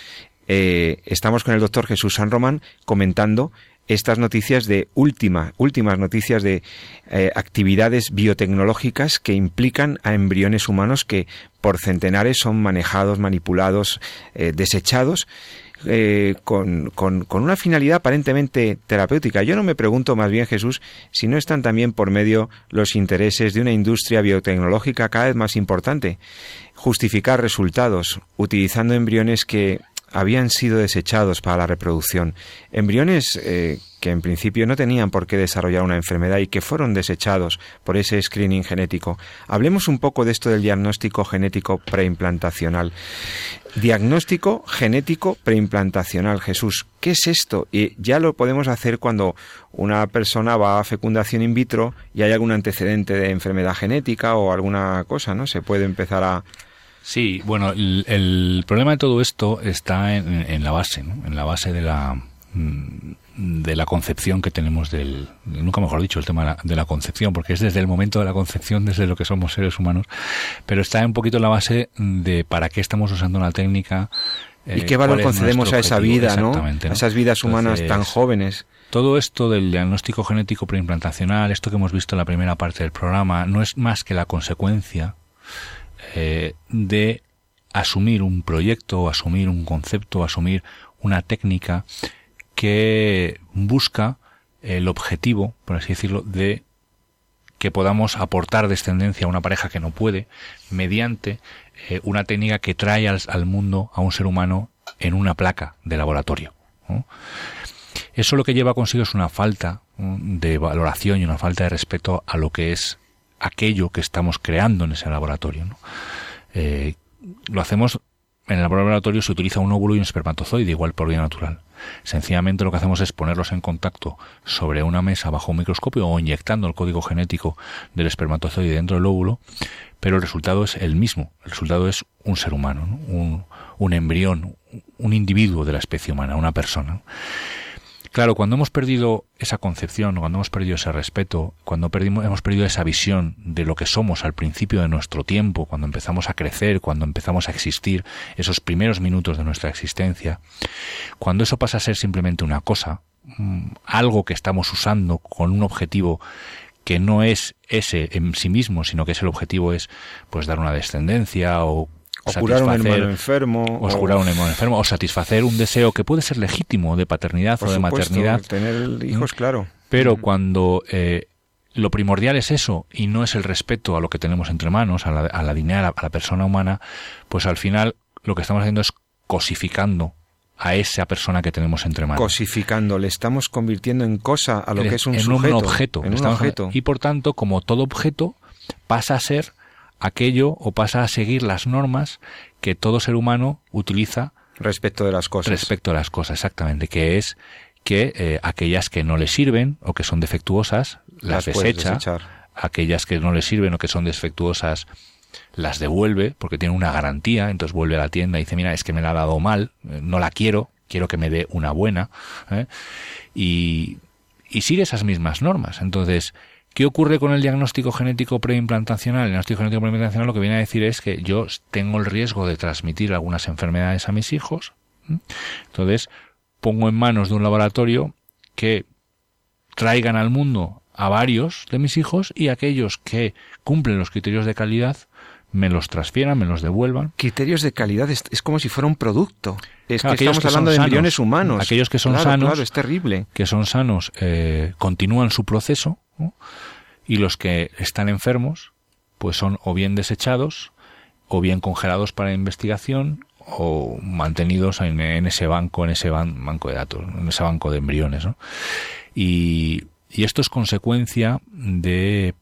Estamos con el doctor Jesús San Román comentando estas noticias de última, últimas noticias de eh, actividades biotecnológicas que implican a embriones humanos que por centenares son manejados, manipulados, eh, desechados eh, con, con, con, una finalidad aparentemente terapéutica. Yo no me pregunto más bien, Jesús, si no están también por medio los intereses de una industria biotecnológica cada vez más importante. Justificar resultados utilizando embriones que habían sido desechados para la reproducción. Embriones eh, que en principio no tenían por qué desarrollar una enfermedad y que fueron desechados por ese screening genético. Hablemos un poco de esto del diagnóstico genético preimplantacional. Diagnóstico genético preimplantacional, Jesús. ¿Qué es esto? Y ya lo podemos hacer cuando una persona va a fecundación in vitro y hay algún antecedente de enfermedad genética o alguna cosa, ¿no? Se puede empezar a, Sí, bueno, el, el, problema de todo esto está en, en la base, ¿no? en la base de la de la concepción que tenemos del, nunca mejor dicho, el tema de la, concepción, porque es desde el momento de la concepción, desde lo que somos seres humanos, pero está un poquito en la base de para qué estamos usando una técnica. ¿Y qué valor concedemos a esa vida, ¿no? A esas vidas humanas tan jóvenes. Todo esto del diagnóstico genético preimplantacional, esto que hemos visto en la primera parte del programa, no es más que la consecuencia eh, de asumir un proyecto, asumir un concepto, asumir una técnica que busca el objetivo, por así decirlo, de que podamos aportar descendencia a una pareja que no puede mediante eh, una técnica que trae al, mundo a un ser humano en una placa de laboratorio. Eso lo que lleva consigo es una falta de valoración y una falta de respeto a lo que es aquello que estamos creando en ese laboratorio. Eh, lo hacemos en el laboratorio se utiliza un óvulo y un espermatozoide igual por vía natural. Sencillamente lo que hacemos es ponerlos en contacto sobre una mesa bajo un microscopio o inyectando el código genético del espermatozoide dentro del óvulo, pero el resultado es el mismo. El resultado es un ser humano, un, un embrión, un individuo de la especie humana, una persona. Claro, cuando hemos perdido esa concepción, cuando hemos perdido ese respeto, cuando hemos perdido esa visión de lo que somos al principio de nuestro tiempo, cuando empezamos a crecer, cuando empezamos a existir, esos primeros minutos de nuestra existencia, cuando eso pasa a ser simplemente una cosa, mm, algo que estamos usando con un objetivo que no es ese en sí mismo, sino que ese objetivo es pues dar una descendencia o o curar un hermano enfermo. O, curar un hermano enfermo. O satisfacer un deseo que puede ser legítimo de paternidad o de maternidad. Tener hijos, claro. Pero cuando eh, lo primordial es eso y no es el respeto a lo que tenemos entre manos, a la, a la a la persona humana, pues al final lo que estamos haciendo es cosificando a esa persona que tenemos entre manos. Cosificando, le estamos convirtiendo en cosa a lo que es un en Un objeto. En un objeto. Y por tanto, como todo objeto, pasa a ser aquello o pasa a seguir las normas que todo ser humano utiliza respecto de las cosas. Respecto a las cosas, exactamente, que es que eh, aquellas que no le sirven o que son defectuosas las, desecha, aquellas que no le sirven o que son defectuosas las devuelve porque tiene una garantía, entonces vuelve a la tienda y dice, mira, es que me la ha dado mal, eh, no la quiero, quiero que me dé una buena, ¿eh? y, y sigue esas mismas normas. Entonces, ¿Qué ocurre con el diagnóstico genético preimplantacional? El diagnóstico genético preimplantacional lo que viene a decir es que yo tengo el riesgo de transmitir algunas enfermedades a mis hijos. Entonces, pongo en manos de un laboratorio que traigan al mundo a varios de mis hijos y aquellos que cumplen los criterios de calidad me los transfieran, me los devuelvan. Criterios de calidad es, como si fuera un producto. Es que estamos hablando de millones humanos. Aquellos que son sanos, claro, es terrible. que son sanos, eh, continúan su proceso y los que están enfermos pues son o bien desechados o bien congelados para investigación o mantenidos en, ese banco, en ese banco de datos, en ese banco de embriones. Y, y esto es consecuencia de,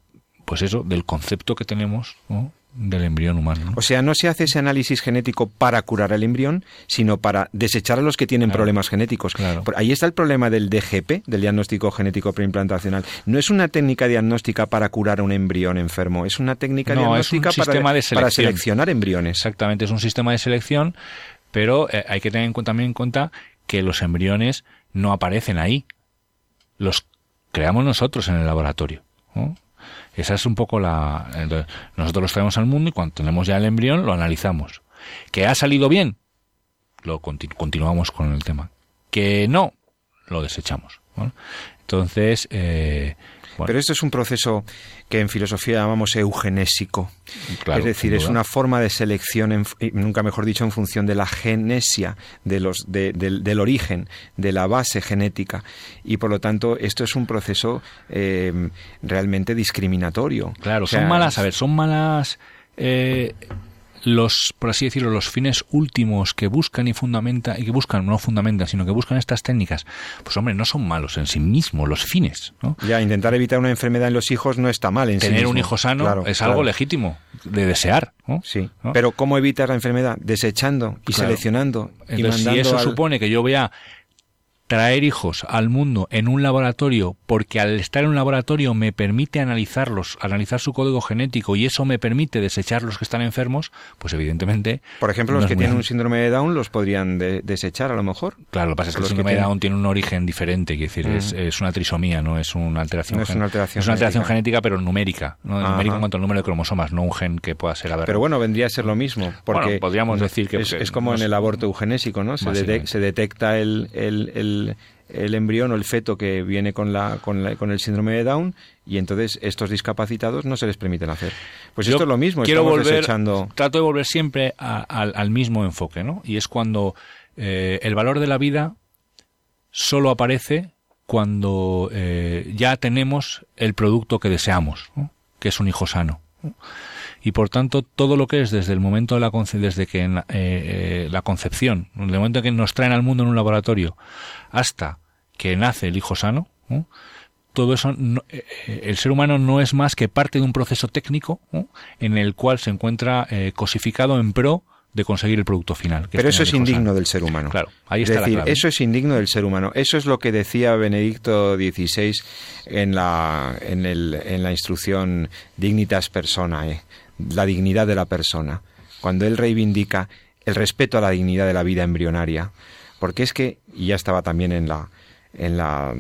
pues eso, del concepto que tenemos ¿no? Del embrión humano. O sea, no se hace ese análisis genético para curar al embrión, sino para desechar a los que tienen problemas genéticos. Claro. ahí está el problema del DGP, del diagnóstico genético preimplantacional. No es una técnica diagnóstica para curar a un embrión enfermo, es una técnica diagnóstica para, seleccionar embriones. Exactamente, es un sistema de selección, pero eh, hay que tener también en cuenta que los embriones no aparecen ahí. Los creamos nosotros en el laboratorio. Esa es un poco la... nosotros los traemos al mundo y cuando tenemos ya el embrión lo analizamos. ¿Que ha salido bien? Lo continuamos con el tema. ¿Que no? Lo desechamos. Entonces, eh, pero esto es un proceso que en filosofía llamamos eugenésico. es decir, es una forma de selección, nunca mejor dicho, en función de la genesia, de los, del, origen, de la base genética. Y por lo tanto, esto es un proceso eh, realmente discriminatorio. Claro, son malas, a ver, son malas. Eh, los, por así decirlo, los fines últimos que buscan y fundamentan, y que buscan, no fundamentan, sino que buscan estas técnicas, pues hombre, no son malos en sí mismos los fines, ¿no? Ya, intentar evitar una enfermedad en los hijos no está mal en Tener sí un hijo sano es algo legítimo de desear, ¿no? Sí, pero ¿cómo evitar la enfermedad? Desechando y seleccionando Entonces, si eso supone que yo voy a traer hijos al mundo en un laboratorio porque al estar en un laboratorio me permite analizarlos, analizar su código genético y eso me permite desechar los que están enfermos, pues evidentemente... Por ejemplo, los que tienen un síndrome de Down los podrían desechar a lo mejor. Claro, lo que pasa es que el síndrome de Down tiene un origen diferente, es decir, es, una trisomía, no es una alteración, es una alteración, es una alteración genética. pero numérica, ¿no? numérica en cuanto al número de cromosomas, no un gen que pueda ser Pero bueno, vendría a ser lo mismo, porque podríamos decir que... Es, como en el aborto eugenésico, ¿no? Se, se detecta el, el, el, embrión o el feto que viene con, la, con, el síndrome de Down y entonces estos discapacitados no se les permiten hacer. Pues esto es lo mismo. Quiero volver, trato de volver siempre al mismo enfoque, ¿no? Y es cuando eh, el valor de la vida solo aparece cuando eh, ya tenemos el producto que deseamos, que es un hijo sano. Y por tanto, todo lo que es desde el momento de la desde que eh, eh, la concepción, desde el momento en que nos traen al mundo en un laboratorio, hasta que nace el hijo sano, todo eso, el ser humano no es más que parte de un proceso técnico en el cual se encuentra cosificado en pro de conseguir el producto final. Pero eso es indigno del ser humano. Claro, ahí está decir, Eso es indigno del ser humano. Eso es lo que decía Benedicto XVI en la, en, el, en la instrucción Dignitas Personae, la dignidad de la persona. Cuando él reivindica el respeto a la dignidad de la vida embrionaria. Porque es que, y ya estaba también en la, en, la,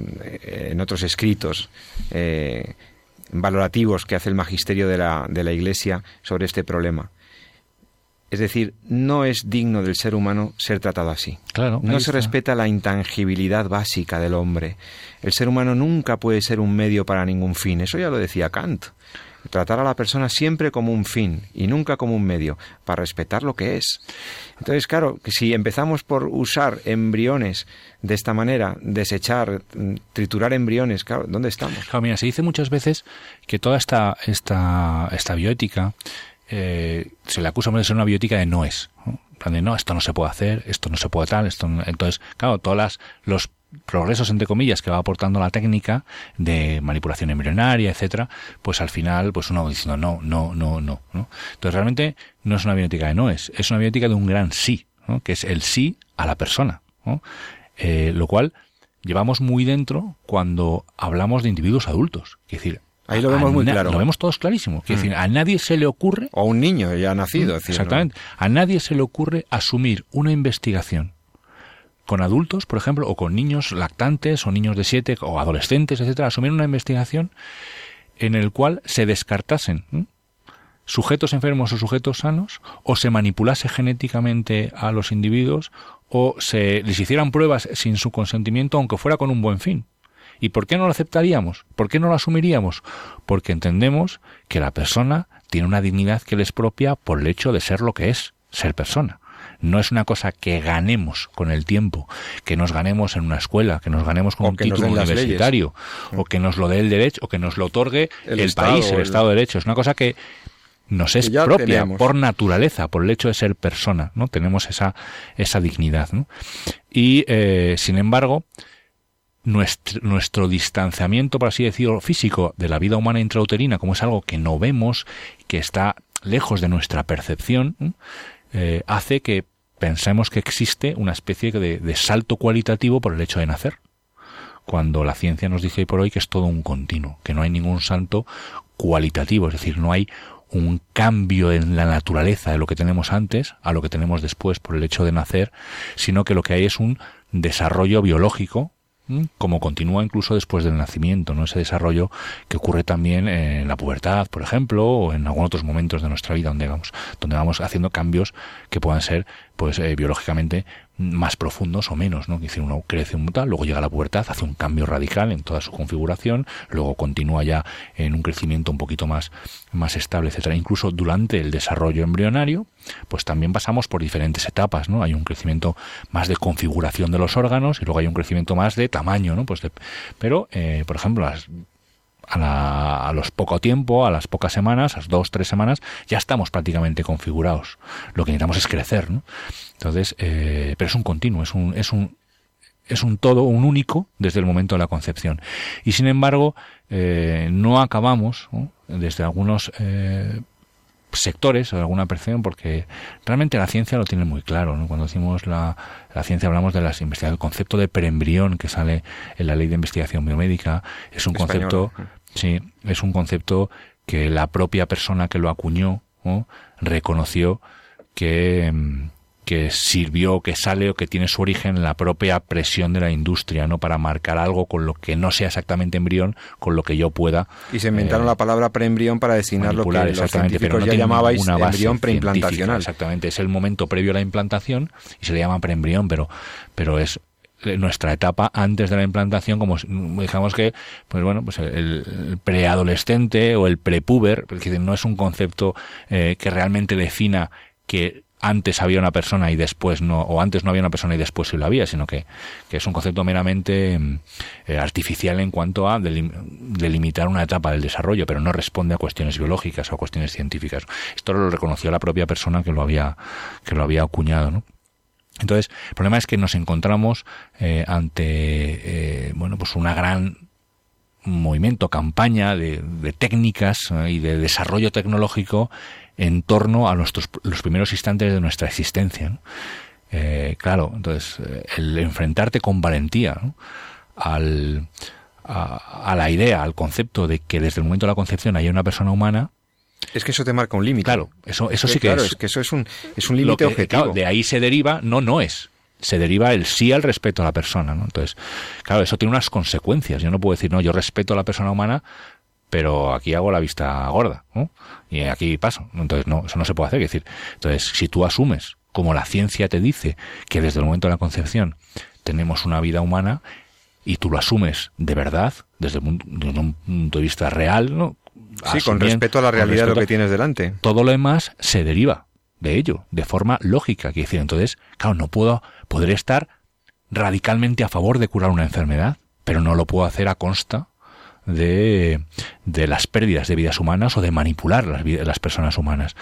en otros escritos eh, valorativos que hace el magisterio de la, de la Iglesia sobre este problema es decir, no es digno del ser humano ser tratado así. Claro, no se respeta la intangibilidad básica del hombre. El ser humano nunca puede ser un medio para ningún fin. Eso ya lo decía Kant. Tratar a la persona siempre como un fin y nunca como un medio, para respetar lo que es. Entonces, claro, si empezamos por usar embriones de esta manera, desechar, triturar embriones, claro, ¿dónde estamos? Claro, mira, se dice muchas veces que toda esta, esta, esta bioética eh, se le acusa de ser una biótica de no es. ¿no? no, esto no se puede hacer, esto no se puede tal, esto entonces, claro, todos los progresos entre comillas que va aportando la técnica de manipulación embrionaria, etcétera, pues al final pues uno va diciendo no, no, no, no, ¿no? Entonces realmente no es una biótica de no es, es una biótica de un gran sí, que es el sí a la persona, eh, lo cual llevamos muy dentro cuando hablamos de individuos adultos, es decir, Ahí lo vemos muy claro. Lo vemos todos clarísimo. Mm. decir, a nadie se le ocurre. O a un niño ya nacido. exactamente. A nadie se le ocurre asumir una investigación con adultos, por ejemplo, o con niños lactantes, o niños de siete, o adolescentes, etcétera, asumir una investigación en el cual se descartasen sujetos enfermos o sujetos sanos, o se manipulase genéticamente a los individuos, o se les hicieran pruebas sin su consentimiento, aunque fuera con un buen fin. ¿Y por qué no lo aceptaríamos? ¿Por qué no lo asumiríamos? Porque entendemos que la persona tiene una dignidad que le es propia por el hecho de ser lo que es, ser persona. No es una cosa que ganemos con el tiempo, que nos ganemos en una escuela, que nos ganemos con un título universitario, o que nos lo dé el derecho, o que nos lo otorgue el, país, el, Estado de Derecho. Es una cosa que nos es propia por naturaleza, por el hecho de ser persona, ¿no? Tenemos esa, esa dignidad, ¿no? Y, eh, sin embargo, nuestro, distanciamiento, por así decirlo, físico de la vida humana intrauterina, como es algo que no vemos, que está lejos de nuestra percepción, eh, hace que pensemos que existe una especie de, salto cualitativo por el hecho de nacer. Cuando la ciencia nos dice hoy por hoy que es todo un continuo, que no hay ningún salto cualitativo, es decir, no hay un cambio en la naturaleza de lo que tenemos antes a lo que tenemos después por el hecho de nacer, sino que lo que hay es un desarrollo biológico como continúa incluso después del nacimiento, ¿no? Ese desarrollo que ocurre también en la pubertad, por ejemplo, o en algunos otros momentos de nuestra vida donde vamos, donde vamos haciendo cambios que puedan ser, pues, eh, biológicamente más profundos o menos, ¿no? Decir, uno crece un tal, luego llega a la pubertad, hace un cambio radical en toda su configuración, luego continúa ya en un crecimiento un poquito más, más estable, etcétera. Incluso durante el desarrollo embrionario, pues también pasamos por diferentes etapas, ¿no? Hay un crecimiento más de configuración de los órganos y luego hay un crecimiento más de tamaño, ¿no? Pues pero, eh, por ejemplo, las a, a, los poco tiempo, a las pocas semanas, a las dos, tres semanas, ya estamos prácticamente configurados. Lo que necesitamos es crecer, ¿no? Entonces, eh, pero es un continuo, es un, es un, es un todo, un único desde el momento de la concepción. Y sin embargo, eh, no acabamos, desde algunos eh, sectores o alguna percepción porque realmente la ciencia lo tiene muy claro ¿no? cuando decimos la, la ciencia hablamos de las investigaciones el concepto de preembrión que sale en la ley de investigación biomédica es un concepto sí es un concepto que la propia persona que lo acuñó reconoció que mm, que sirvió, que sale o que tiene su origen en la propia presión de la industria, ¿no? Para marcar algo con lo que no sea exactamente embrión, con lo que yo pueda. Y se inventaron eh, la palabra preembrión para designar lo que los científicos no ya llamabais embrión preimplantacional. Exactamente, es el momento previo a la implantación y se le llama preembrión, pero, pero es nuestra etapa antes de la implantación, como digamos que, pues bueno, pues el, preadolescente o el prepuber, porque no es un concepto eh, que realmente defina que antes había una persona y después no, o antes no había una persona y después sí lo había, sino que, que es un concepto meramente eh, artificial en cuanto a delimitar una etapa del desarrollo, pero no responde a cuestiones biológicas o a cuestiones científicas. Esto lo reconoció la propia persona que lo había, que lo había acuñado, ¿no? Entonces, el problema es que nos encontramos eh, ante, eh, bueno, pues una gran movimiento, campaña de, de técnicas y de desarrollo tecnológico en torno a nuestros, los primeros instantes de nuestra existencia. Eh, claro, entonces, eh, el enfrentarte con valentía al, a, la idea, al concepto de que desde el momento de la concepción hay una persona humana, es que eso te marca un límite. Claro, eso, eso sí que claro, es. que eso es un, es un límite objetivo. de ahí se deriva, no, no es. Se deriva el sí al respeto a la persona. ¿no? Entonces, claro, eso tiene unas consecuencias. Yo no puedo decir, no, yo respeto a la persona humana, pero aquí hago la vista gorda, ¿no? Y aquí paso. Entonces, no, eso no se puede hacer. Es decir, entonces, si tú asumes, como la ciencia te dice, que desde el momento de la concepción tenemos una vida humana, y tú lo asumes de verdad, desde un, punto de vista real, ¿no? Sí, con respeto a la realidad de lo que tienes delante. Todo lo demás se deriva de ello, de forma lógica. Quiere decir, entonces, claro, no puedo, podré estar radicalmente a favor de curar una enfermedad, pero no lo puedo hacer a consta de, de las pérdidas de vidas humanas o de manipular las, las personas humanas.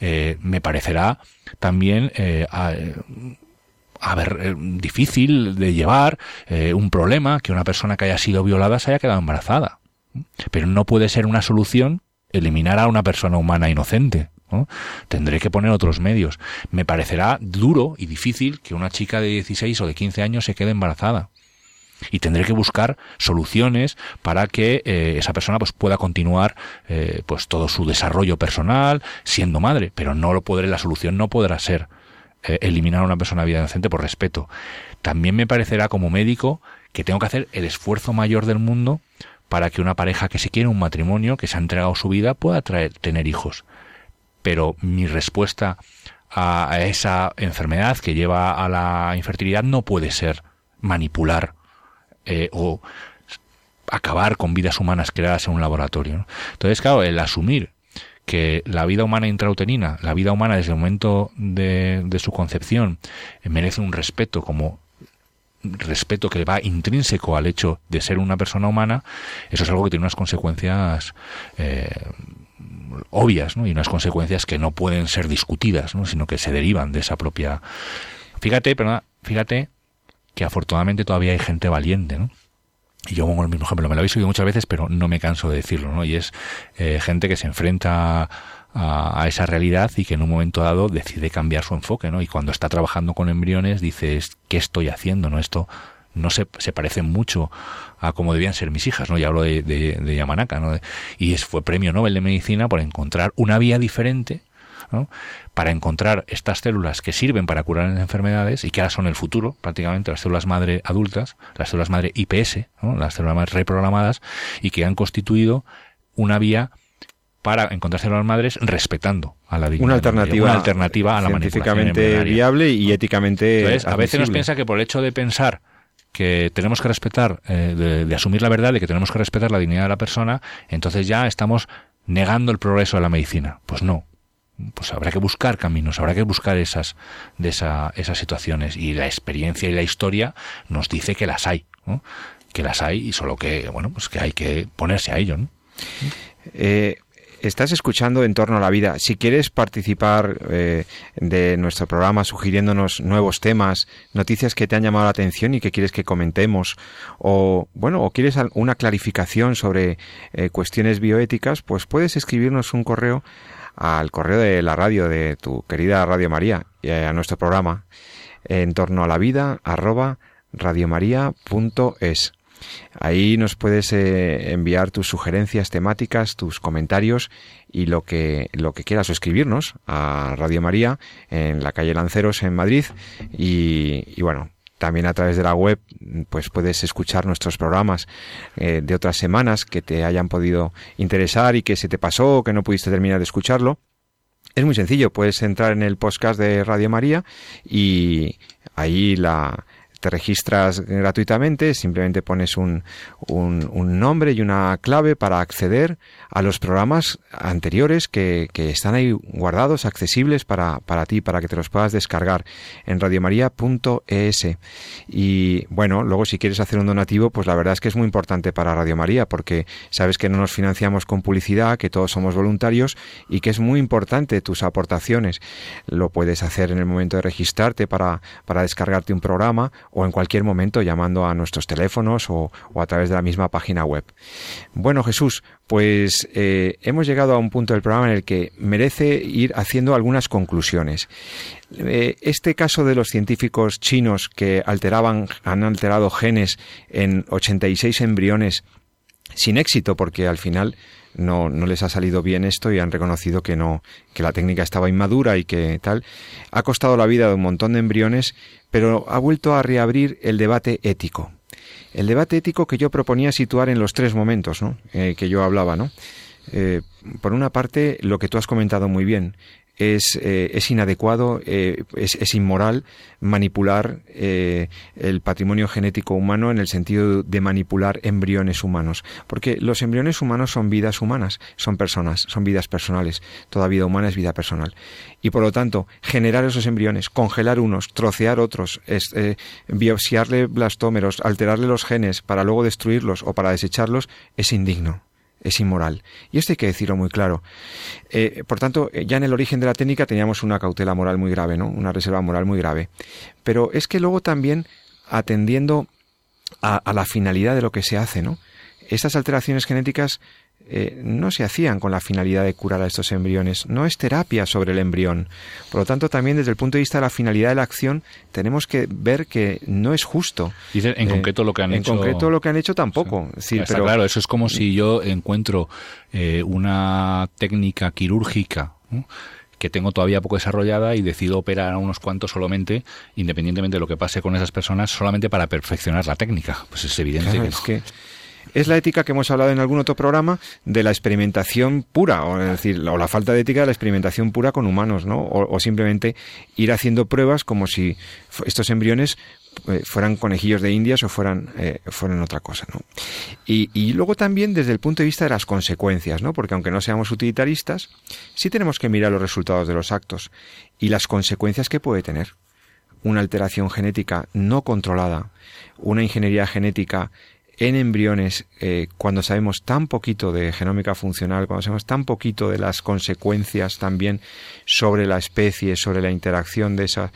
Eh, me parecerá también eh, a, ver, eh, difícil de llevar un problema que una persona que haya sido violada se haya quedado embarazada. Pero no puede ser una solución eliminar a una persona humana inocente. Tendré que poner otros medios. Me parecerá duro y difícil que una chica de 16 o de 15 años se quede embarazada y tendré que buscar soluciones para que eh, esa persona pues pueda continuar eh, pues todo su desarrollo personal siendo madre pero no lo podré la solución no podrá ser eh, eliminar a una persona vida inocente por respeto también me parecerá como médico que tengo que hacer el esfuerzo mayor del mundo para que una pareja que se quiere un matrimonio que se ha entregado su vida pueda traer, tener hijos pero mi respuesta a esa enfermedad que lleva a la infertilidad no puede ser manipular eh, o acabar con vidas humanas creadas en un laboratorio. Entonces, claro, el asumir que la vida humana intrauterina, la vida humana desde el momento de, su concepción, eh, merece un respeto como respeto que va intrínseco al hecho de ser una persona humana, eso es algo que tiene unas consecuencias eh, obvias ¿no? y unas consecuencias que no pueden ser discutidas, ¿no? sino que se derivan de esa propia. Fíjate, pero fíjate que afortunadamente todavía hay gente valiente, ¿no? Y yo pongo el mismo ejemplo, me lo habéis oído muchas veces, pero no me canso de decirlo, ¿no? Y es eh, gente que se enfrenta a, a, esa realidad y que en un momento dado decide cambiar su enfoque, ¿no? Y cuando está trabajando con embriones dice, ¿qué estoy haciendo, no? Esto no se, se parece mucho a cómo debían ser mis hijas, ¿no? Y hablo de, de, de Yamanaka, ¿no? Y es, fue premio Nobel de Medicina por encontrar una vía diferente para encontrar estas células que sirven para curar las enfermedades y que ahora son el futuro, prácticamente las células madre adultas, las células madre IPS, las células reprogramadas, y que han constituido una vía para encontrar células madres respetando a la Una alternativa, una alternativa a la científicamente viable y éticamente. Entonces, a veces nos piensa que por el hecho de pensar que tenemos que respetar, eh, de, asumir la verdad, de que tenemos que respetar la dignidad de la persona, entonces ya estamos negando el progreso de la medicina. Pues no pues habrá que buscar caminos, habrá que buscar esas, de esa, esas situaciones. Y la experiencia y la historia nos dice que las hay, que las hay y solo que, bueno, pues que hay que ponerse a ello. Eh, estás escuchando En torno a la vida. Si quieres participar eh, de nuestro programa sugiriéndonos nuevos temas, noticias que te han llamado la atención y que quieres que comentemos, o bueno, o quieres una clarificación sobre eh, cuestiones bioéticas, pues puedes escribirnos un correo al correo de la radio de tu querida Radio María y a nuestro programa en torno a la vida arroba radiomaria.es. Ahí nos puedes eh, enviar tus sugerencias temáticas, tus comentarios y lo que, lo que quieras o escribirnos a Radio María en la calle Lanceros en Madrid y, bueno, también a través de la web pues puedes escuchar nuestros programas eh, de otras semanas que te hayan podido interesar y que se te pasó o que no pudiste terminar de escucharlo. Es muy sencillo, puedes entrar en el podcast de Radio María y ahí la, te registras gratuitamente, simplemente pones un, un, nombre y una clave para acceder a los programas anteriores que, que están ahí guardados, accesibles para, para, ti, para que te los puedas descargar en radiomaria.es. Y bueno, luego si quieres hacer un donativo, pues la verdad es que es muy importante para Radio María, porque sabes que no nos financiamos con publicidad, que todos somos voluntarios y que es muy importante tus aportaciones. Lo puedes hacer en el momento de registrarte para, para descargarte un programa o en cualquier momento llamando a nuestros teléfonos o, a través de la misma página web. Bueno, Jesús, pues eh, hemos llegado a un punto del programa en el que merece ir haciendo algunas conclusiones. Eh, este caso de los científicos chinos que alteraban, han alterado genes en 86 embriones sin éxito, porque al final no, no les ha salido bien esto y han reconocido que no, que la técnica estaba inmadura y que tal. Ha costado la vida de un montón de embriones, pero ha vuelto a reabrir el debate ético. El debate ético que yo proponía situar en los tres momentos ¿no? Eh, que yo hablaba, ¿no? Eh, por una parte, lo que tú has comentado muy bien, es, eh, es inadecuado, eh, es, es, inmoral manipular eh, el patrimonio genético humano en el sentido de manipular embriones humanos. Porque los embriones humanos son vidas humanas, son personas, son vidas personales. Toda vida humana es vida personal. Y por lo tanto, generar esos embriones, congelar unos, trocear otros, es, biopsiarle blastómeros, alterarle los genes para luego destruirlos o para desecharlos, es indigno es inmoral. Y esto hay que decirlo muy claro. Eh, por tanto, eh, ya en el origen de la técnica teníamos una cautela moral muy grave, ¿no? Una reserva moral muy grave. Pero es que luego también, atendiendo a, a la finalidad de lo que se hace, ¿no? Estas alteraciones genéticas eh, no se hacían con la finalidad de curar a estos embriones, no es terapia sobre el embrión. Por lo tanto, también desde el punto de vista de la finalidad de la acción, tenemos que ver que no es justo. Dice, en Eh, concreto lo que han en hecho. concreto lo que han hecho tampoco. Sí, Está pero claro, eso es como si yo encuentro eh, una técnica quirúrgica ¿no? que tengo todavía poco desarrollada y decido operar a unos cuantos solamente, independientemente de lo que pase con esas personas, solamente para perfeccionar la técnica. Pues es evidente Claro, que es no. que es la ética que hemos hablado en algún otro programa de la experimentación pura, o es decir, o la falta de ética de la experimentación pura con humanos, ¿no? O, simplemente ir haciendo pruebas como si estos embriones eh, fueran conejillos de indias o fueran, eh, fueran otra cosa, ¿no? Y, y luego también desde el punto de vista de las consecuencias, ¿no? Porque aunque no seamos utilitaristas, sí tenemos que mirar los resultados de los actos y las consecuencias que puede tener una alteración genética no controlada, una ingeniería genética en embriones, eh, cuando sabemos tan poquito de genómica funcional, cuando sabemos tan poquito de las consecuencias también sobre la especie, sobre la interacción de, esa,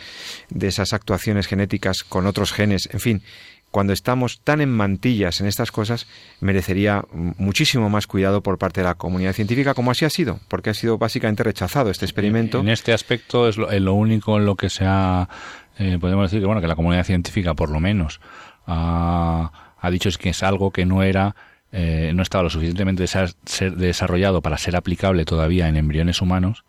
de esas actuaciones genéticas con otros genes, en fin, cuando estamos tan en mantillas en estas cosas, merecería muchísimo más cuidado por parte de la comunidad científica, como así ha sido, porque ha sido básicamente rechazado este experimento. En este aspecto es lo único en lo que se ha, eh, podemos decir que bueno que la comunidad científica por lo menos ha, ha dicho es que es algo que no era eh, no estaba lo suficientemente desarrollado para ser aplicable todavía en embriones humanos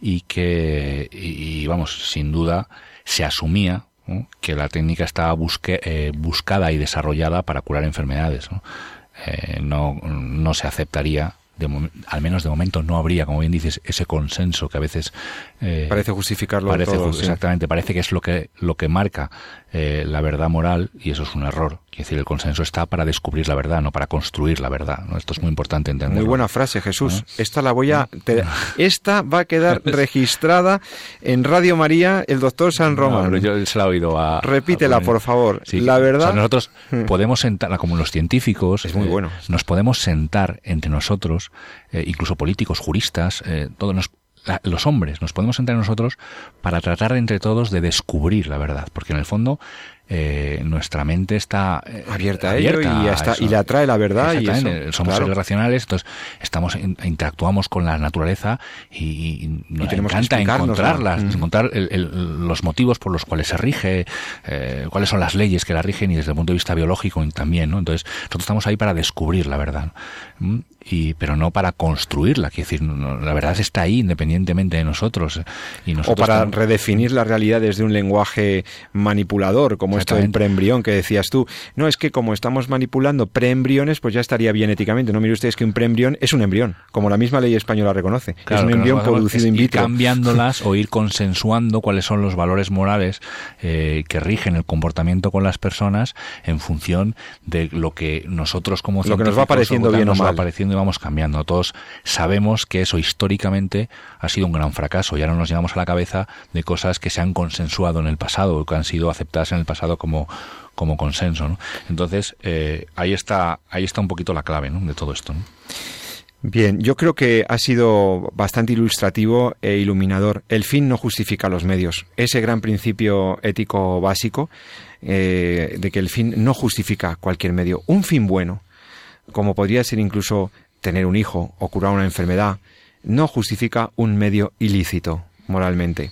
y que y, vamos sin duda se asumía ¿no? que la técnica estaba busque- eh, buscada y desarrollada para curar enfermedades ¿no? Eh, no, no se aceptaría de al menos de momento no habría, como bien dices, ese consenso que a veces Parece justificarlo parece todo, ju- sí. exactamente parece que es lo que lo que marca eh, la verdad moral y eso es un error. Quiere decir, el consenso está para descubrir la verdad, no para construir la verdad. ¿no? Esto es muy importante entender. Muy buena frase, Jesús. Esta la voy a. te- [laughs] esta va a quedar [laughs] registrada en Radio María, el doctor San Román. yo se la he oído a. Repítela, a- por favor. Sí, la o sea, verdad. nosotros [laughs] podemos sentar, como los científicos, Es muy eh, bueno. nos podemos sentar entre nosotros, eh, incluso políticos, juristas, todos nos- la- los hombres, nos podemos sentar nosotros para tratar entre todos de descubrir la verdad, porque en el fondo eh, nuestra mente está eh, abierta a ello y, y le atrae la verdad. Y Somos seres racionales, entonces estamos interactuamos con la naturaleza y, nos encanta encontrarlas, mm. encontrar los motivos por los cuales se rige, eh, cuáles son las leyes que la rigen y desde el punto de vista biológico también. ¿no? Entonces, nosotros estamos ahí para descubrir la verdad y pero no para construirla. Quiero decir, la verdad está ahí independientemente de nosotros. Y nosotros o para redefinir la realidad desde un lenguaje manipulador, como esto del preembrión que decías tú. No, es que como estamos manipulando preembriones, pues ya estaría bien éticamente. No mire ustedes que un preembrión es un embrión, como la misma ley española reconoce. es un embrión producido in vitro. Ir cambiándolas [laughs] o ir consensuando cuáles son los valores morales eh, que rigen el comportamiento con las personas en función de lo que nosotros como lo que nos va pareciendo bien o mal vamos cambiando. Todos sabemos que eso históricamente ha sido un gran fracaso y ahora nos llevamos a la cabeza de cosas que se han consensuado en el pasado, que han sido aceptadas en el pasado como, como consenso. Entonces, eh, ahí, está, ahí está un poquito la clave de todo esto. Bien, yo creo que ha sido bastante ilustrativo e iluminador. El fin no justifica los medios. Ese gran principio ético básico eh, de que el fin no justifica cualquier medio. Un fin bueno, como podría ser incluso tener un hijo o curar una enfermedad, no justifica un medio ilícito moralmente.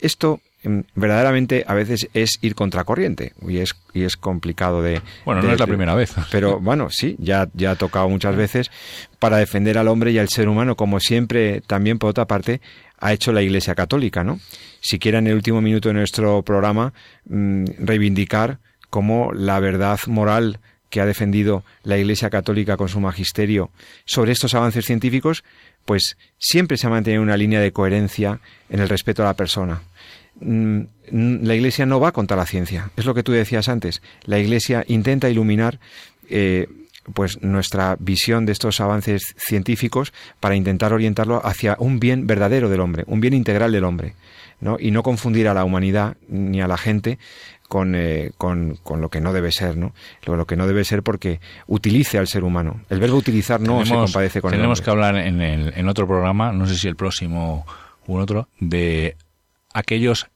Esto mm, verdaderamente a veces es ir contracorriente y es, y es complicado de... Bueno, no es la primera vez. [laughs] Pero bueno, sí, ya, ya ha tocado muchas veces para defender al hombre y al ser humano, como siempre también por otra parte ha hecho la Iglesia Católica, ¿no? Siquiera en el último minuto de nuestro programa mm, reivindicar como la verdad moral que ha defendido la Iglesia Católica con su magisterio sobre estos avances científicos, pues siempre se ha mantenido una línea de coherencia en el respeto a la persona. Mm, la Iglesia no va contra la ciencia, es lo que tú decías antes. La Iglesia intenta iluminar eh, pues nuestra visión de estos avances científicos para intentar orientarlo hacia un bien verdadero del hombre, un bien integral del hombre, ¿no? y no confundir a la humanidad ni a la gente eh, con, con, lo que no debe ser, ¿no? Lo, que no debe ser porque utilice al ser humano. El verbo utilizar no se compadece con Tenemos que hablar en, el, en otro programa, no sé si el próximo u otro, de aquellos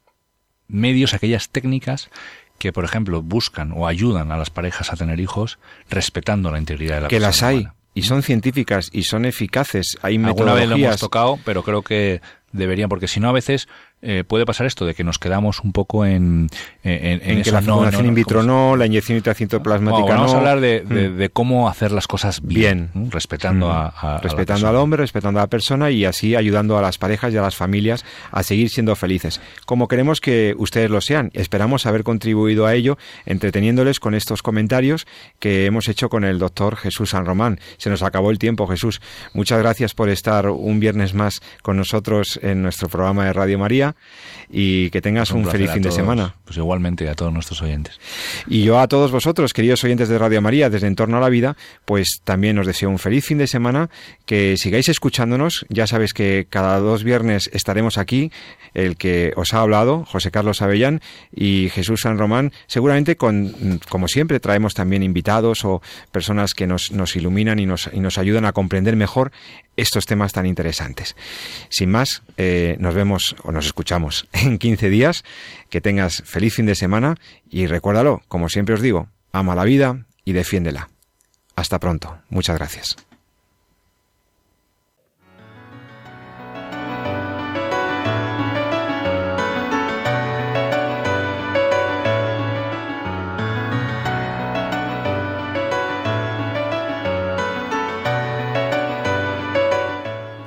medios, aquellas técnicas que, por ejemplo, buscan o ayudan a las parejas a tener hijos respetando la integridad de la Que las hay. Y son científicas y son eficaces. Hay Alguna vez lo hemos tocado, pero creo que deberían, porque si no a veces eh, puede pasar esto de que nos quedamos un poco en, en, en, que la fecundación in vitro no, la inyección intracitoplasmática no. Vamos a hablar de, mm. de, cómo hacer las cosas bien, respetando mm. a, respetando al hombre, respetando a la persona y así ayudando a las parejas y a las familias a seguir siendo felices, como queremos que ustedes lo sean. Esperamos haber contribuido a ello entreteniéndoles con estos comentarios que hemos hecho con el doctor Jesús San Román. Se nos acabó el tiempo, Jesús. Muchas gracias por estar un viernes más con nosotros en nuestro programa de Radio María y que tengas un, feliz fin de semana. Pues igualmente a todos nuestros oyentes. Y yo a todos vosotros, queridos oyentes de Radio María, desde Entorno a la Vida, pues también os deseo un feliz fin de semana, que sigáis escuchándonos. Ya sabes que cada dos viernes estaremos aquí, el que os ha hablado, José Carlos Avellán y Jesús San Román. Seguramente, con, como siempre, traemos también invitados o personas que nos, nos iluminan y nos, y nos ayudan a comprender mejor estos temas tan interesantes. Sin más, eh, nos vemos o nos escuchamos [laughs] en 15 días. Que tengas feliz fin de semana y recuérdalo, como siempre os digo, ama la vida y defiéndela. Hasta pronto. Muchas gracias.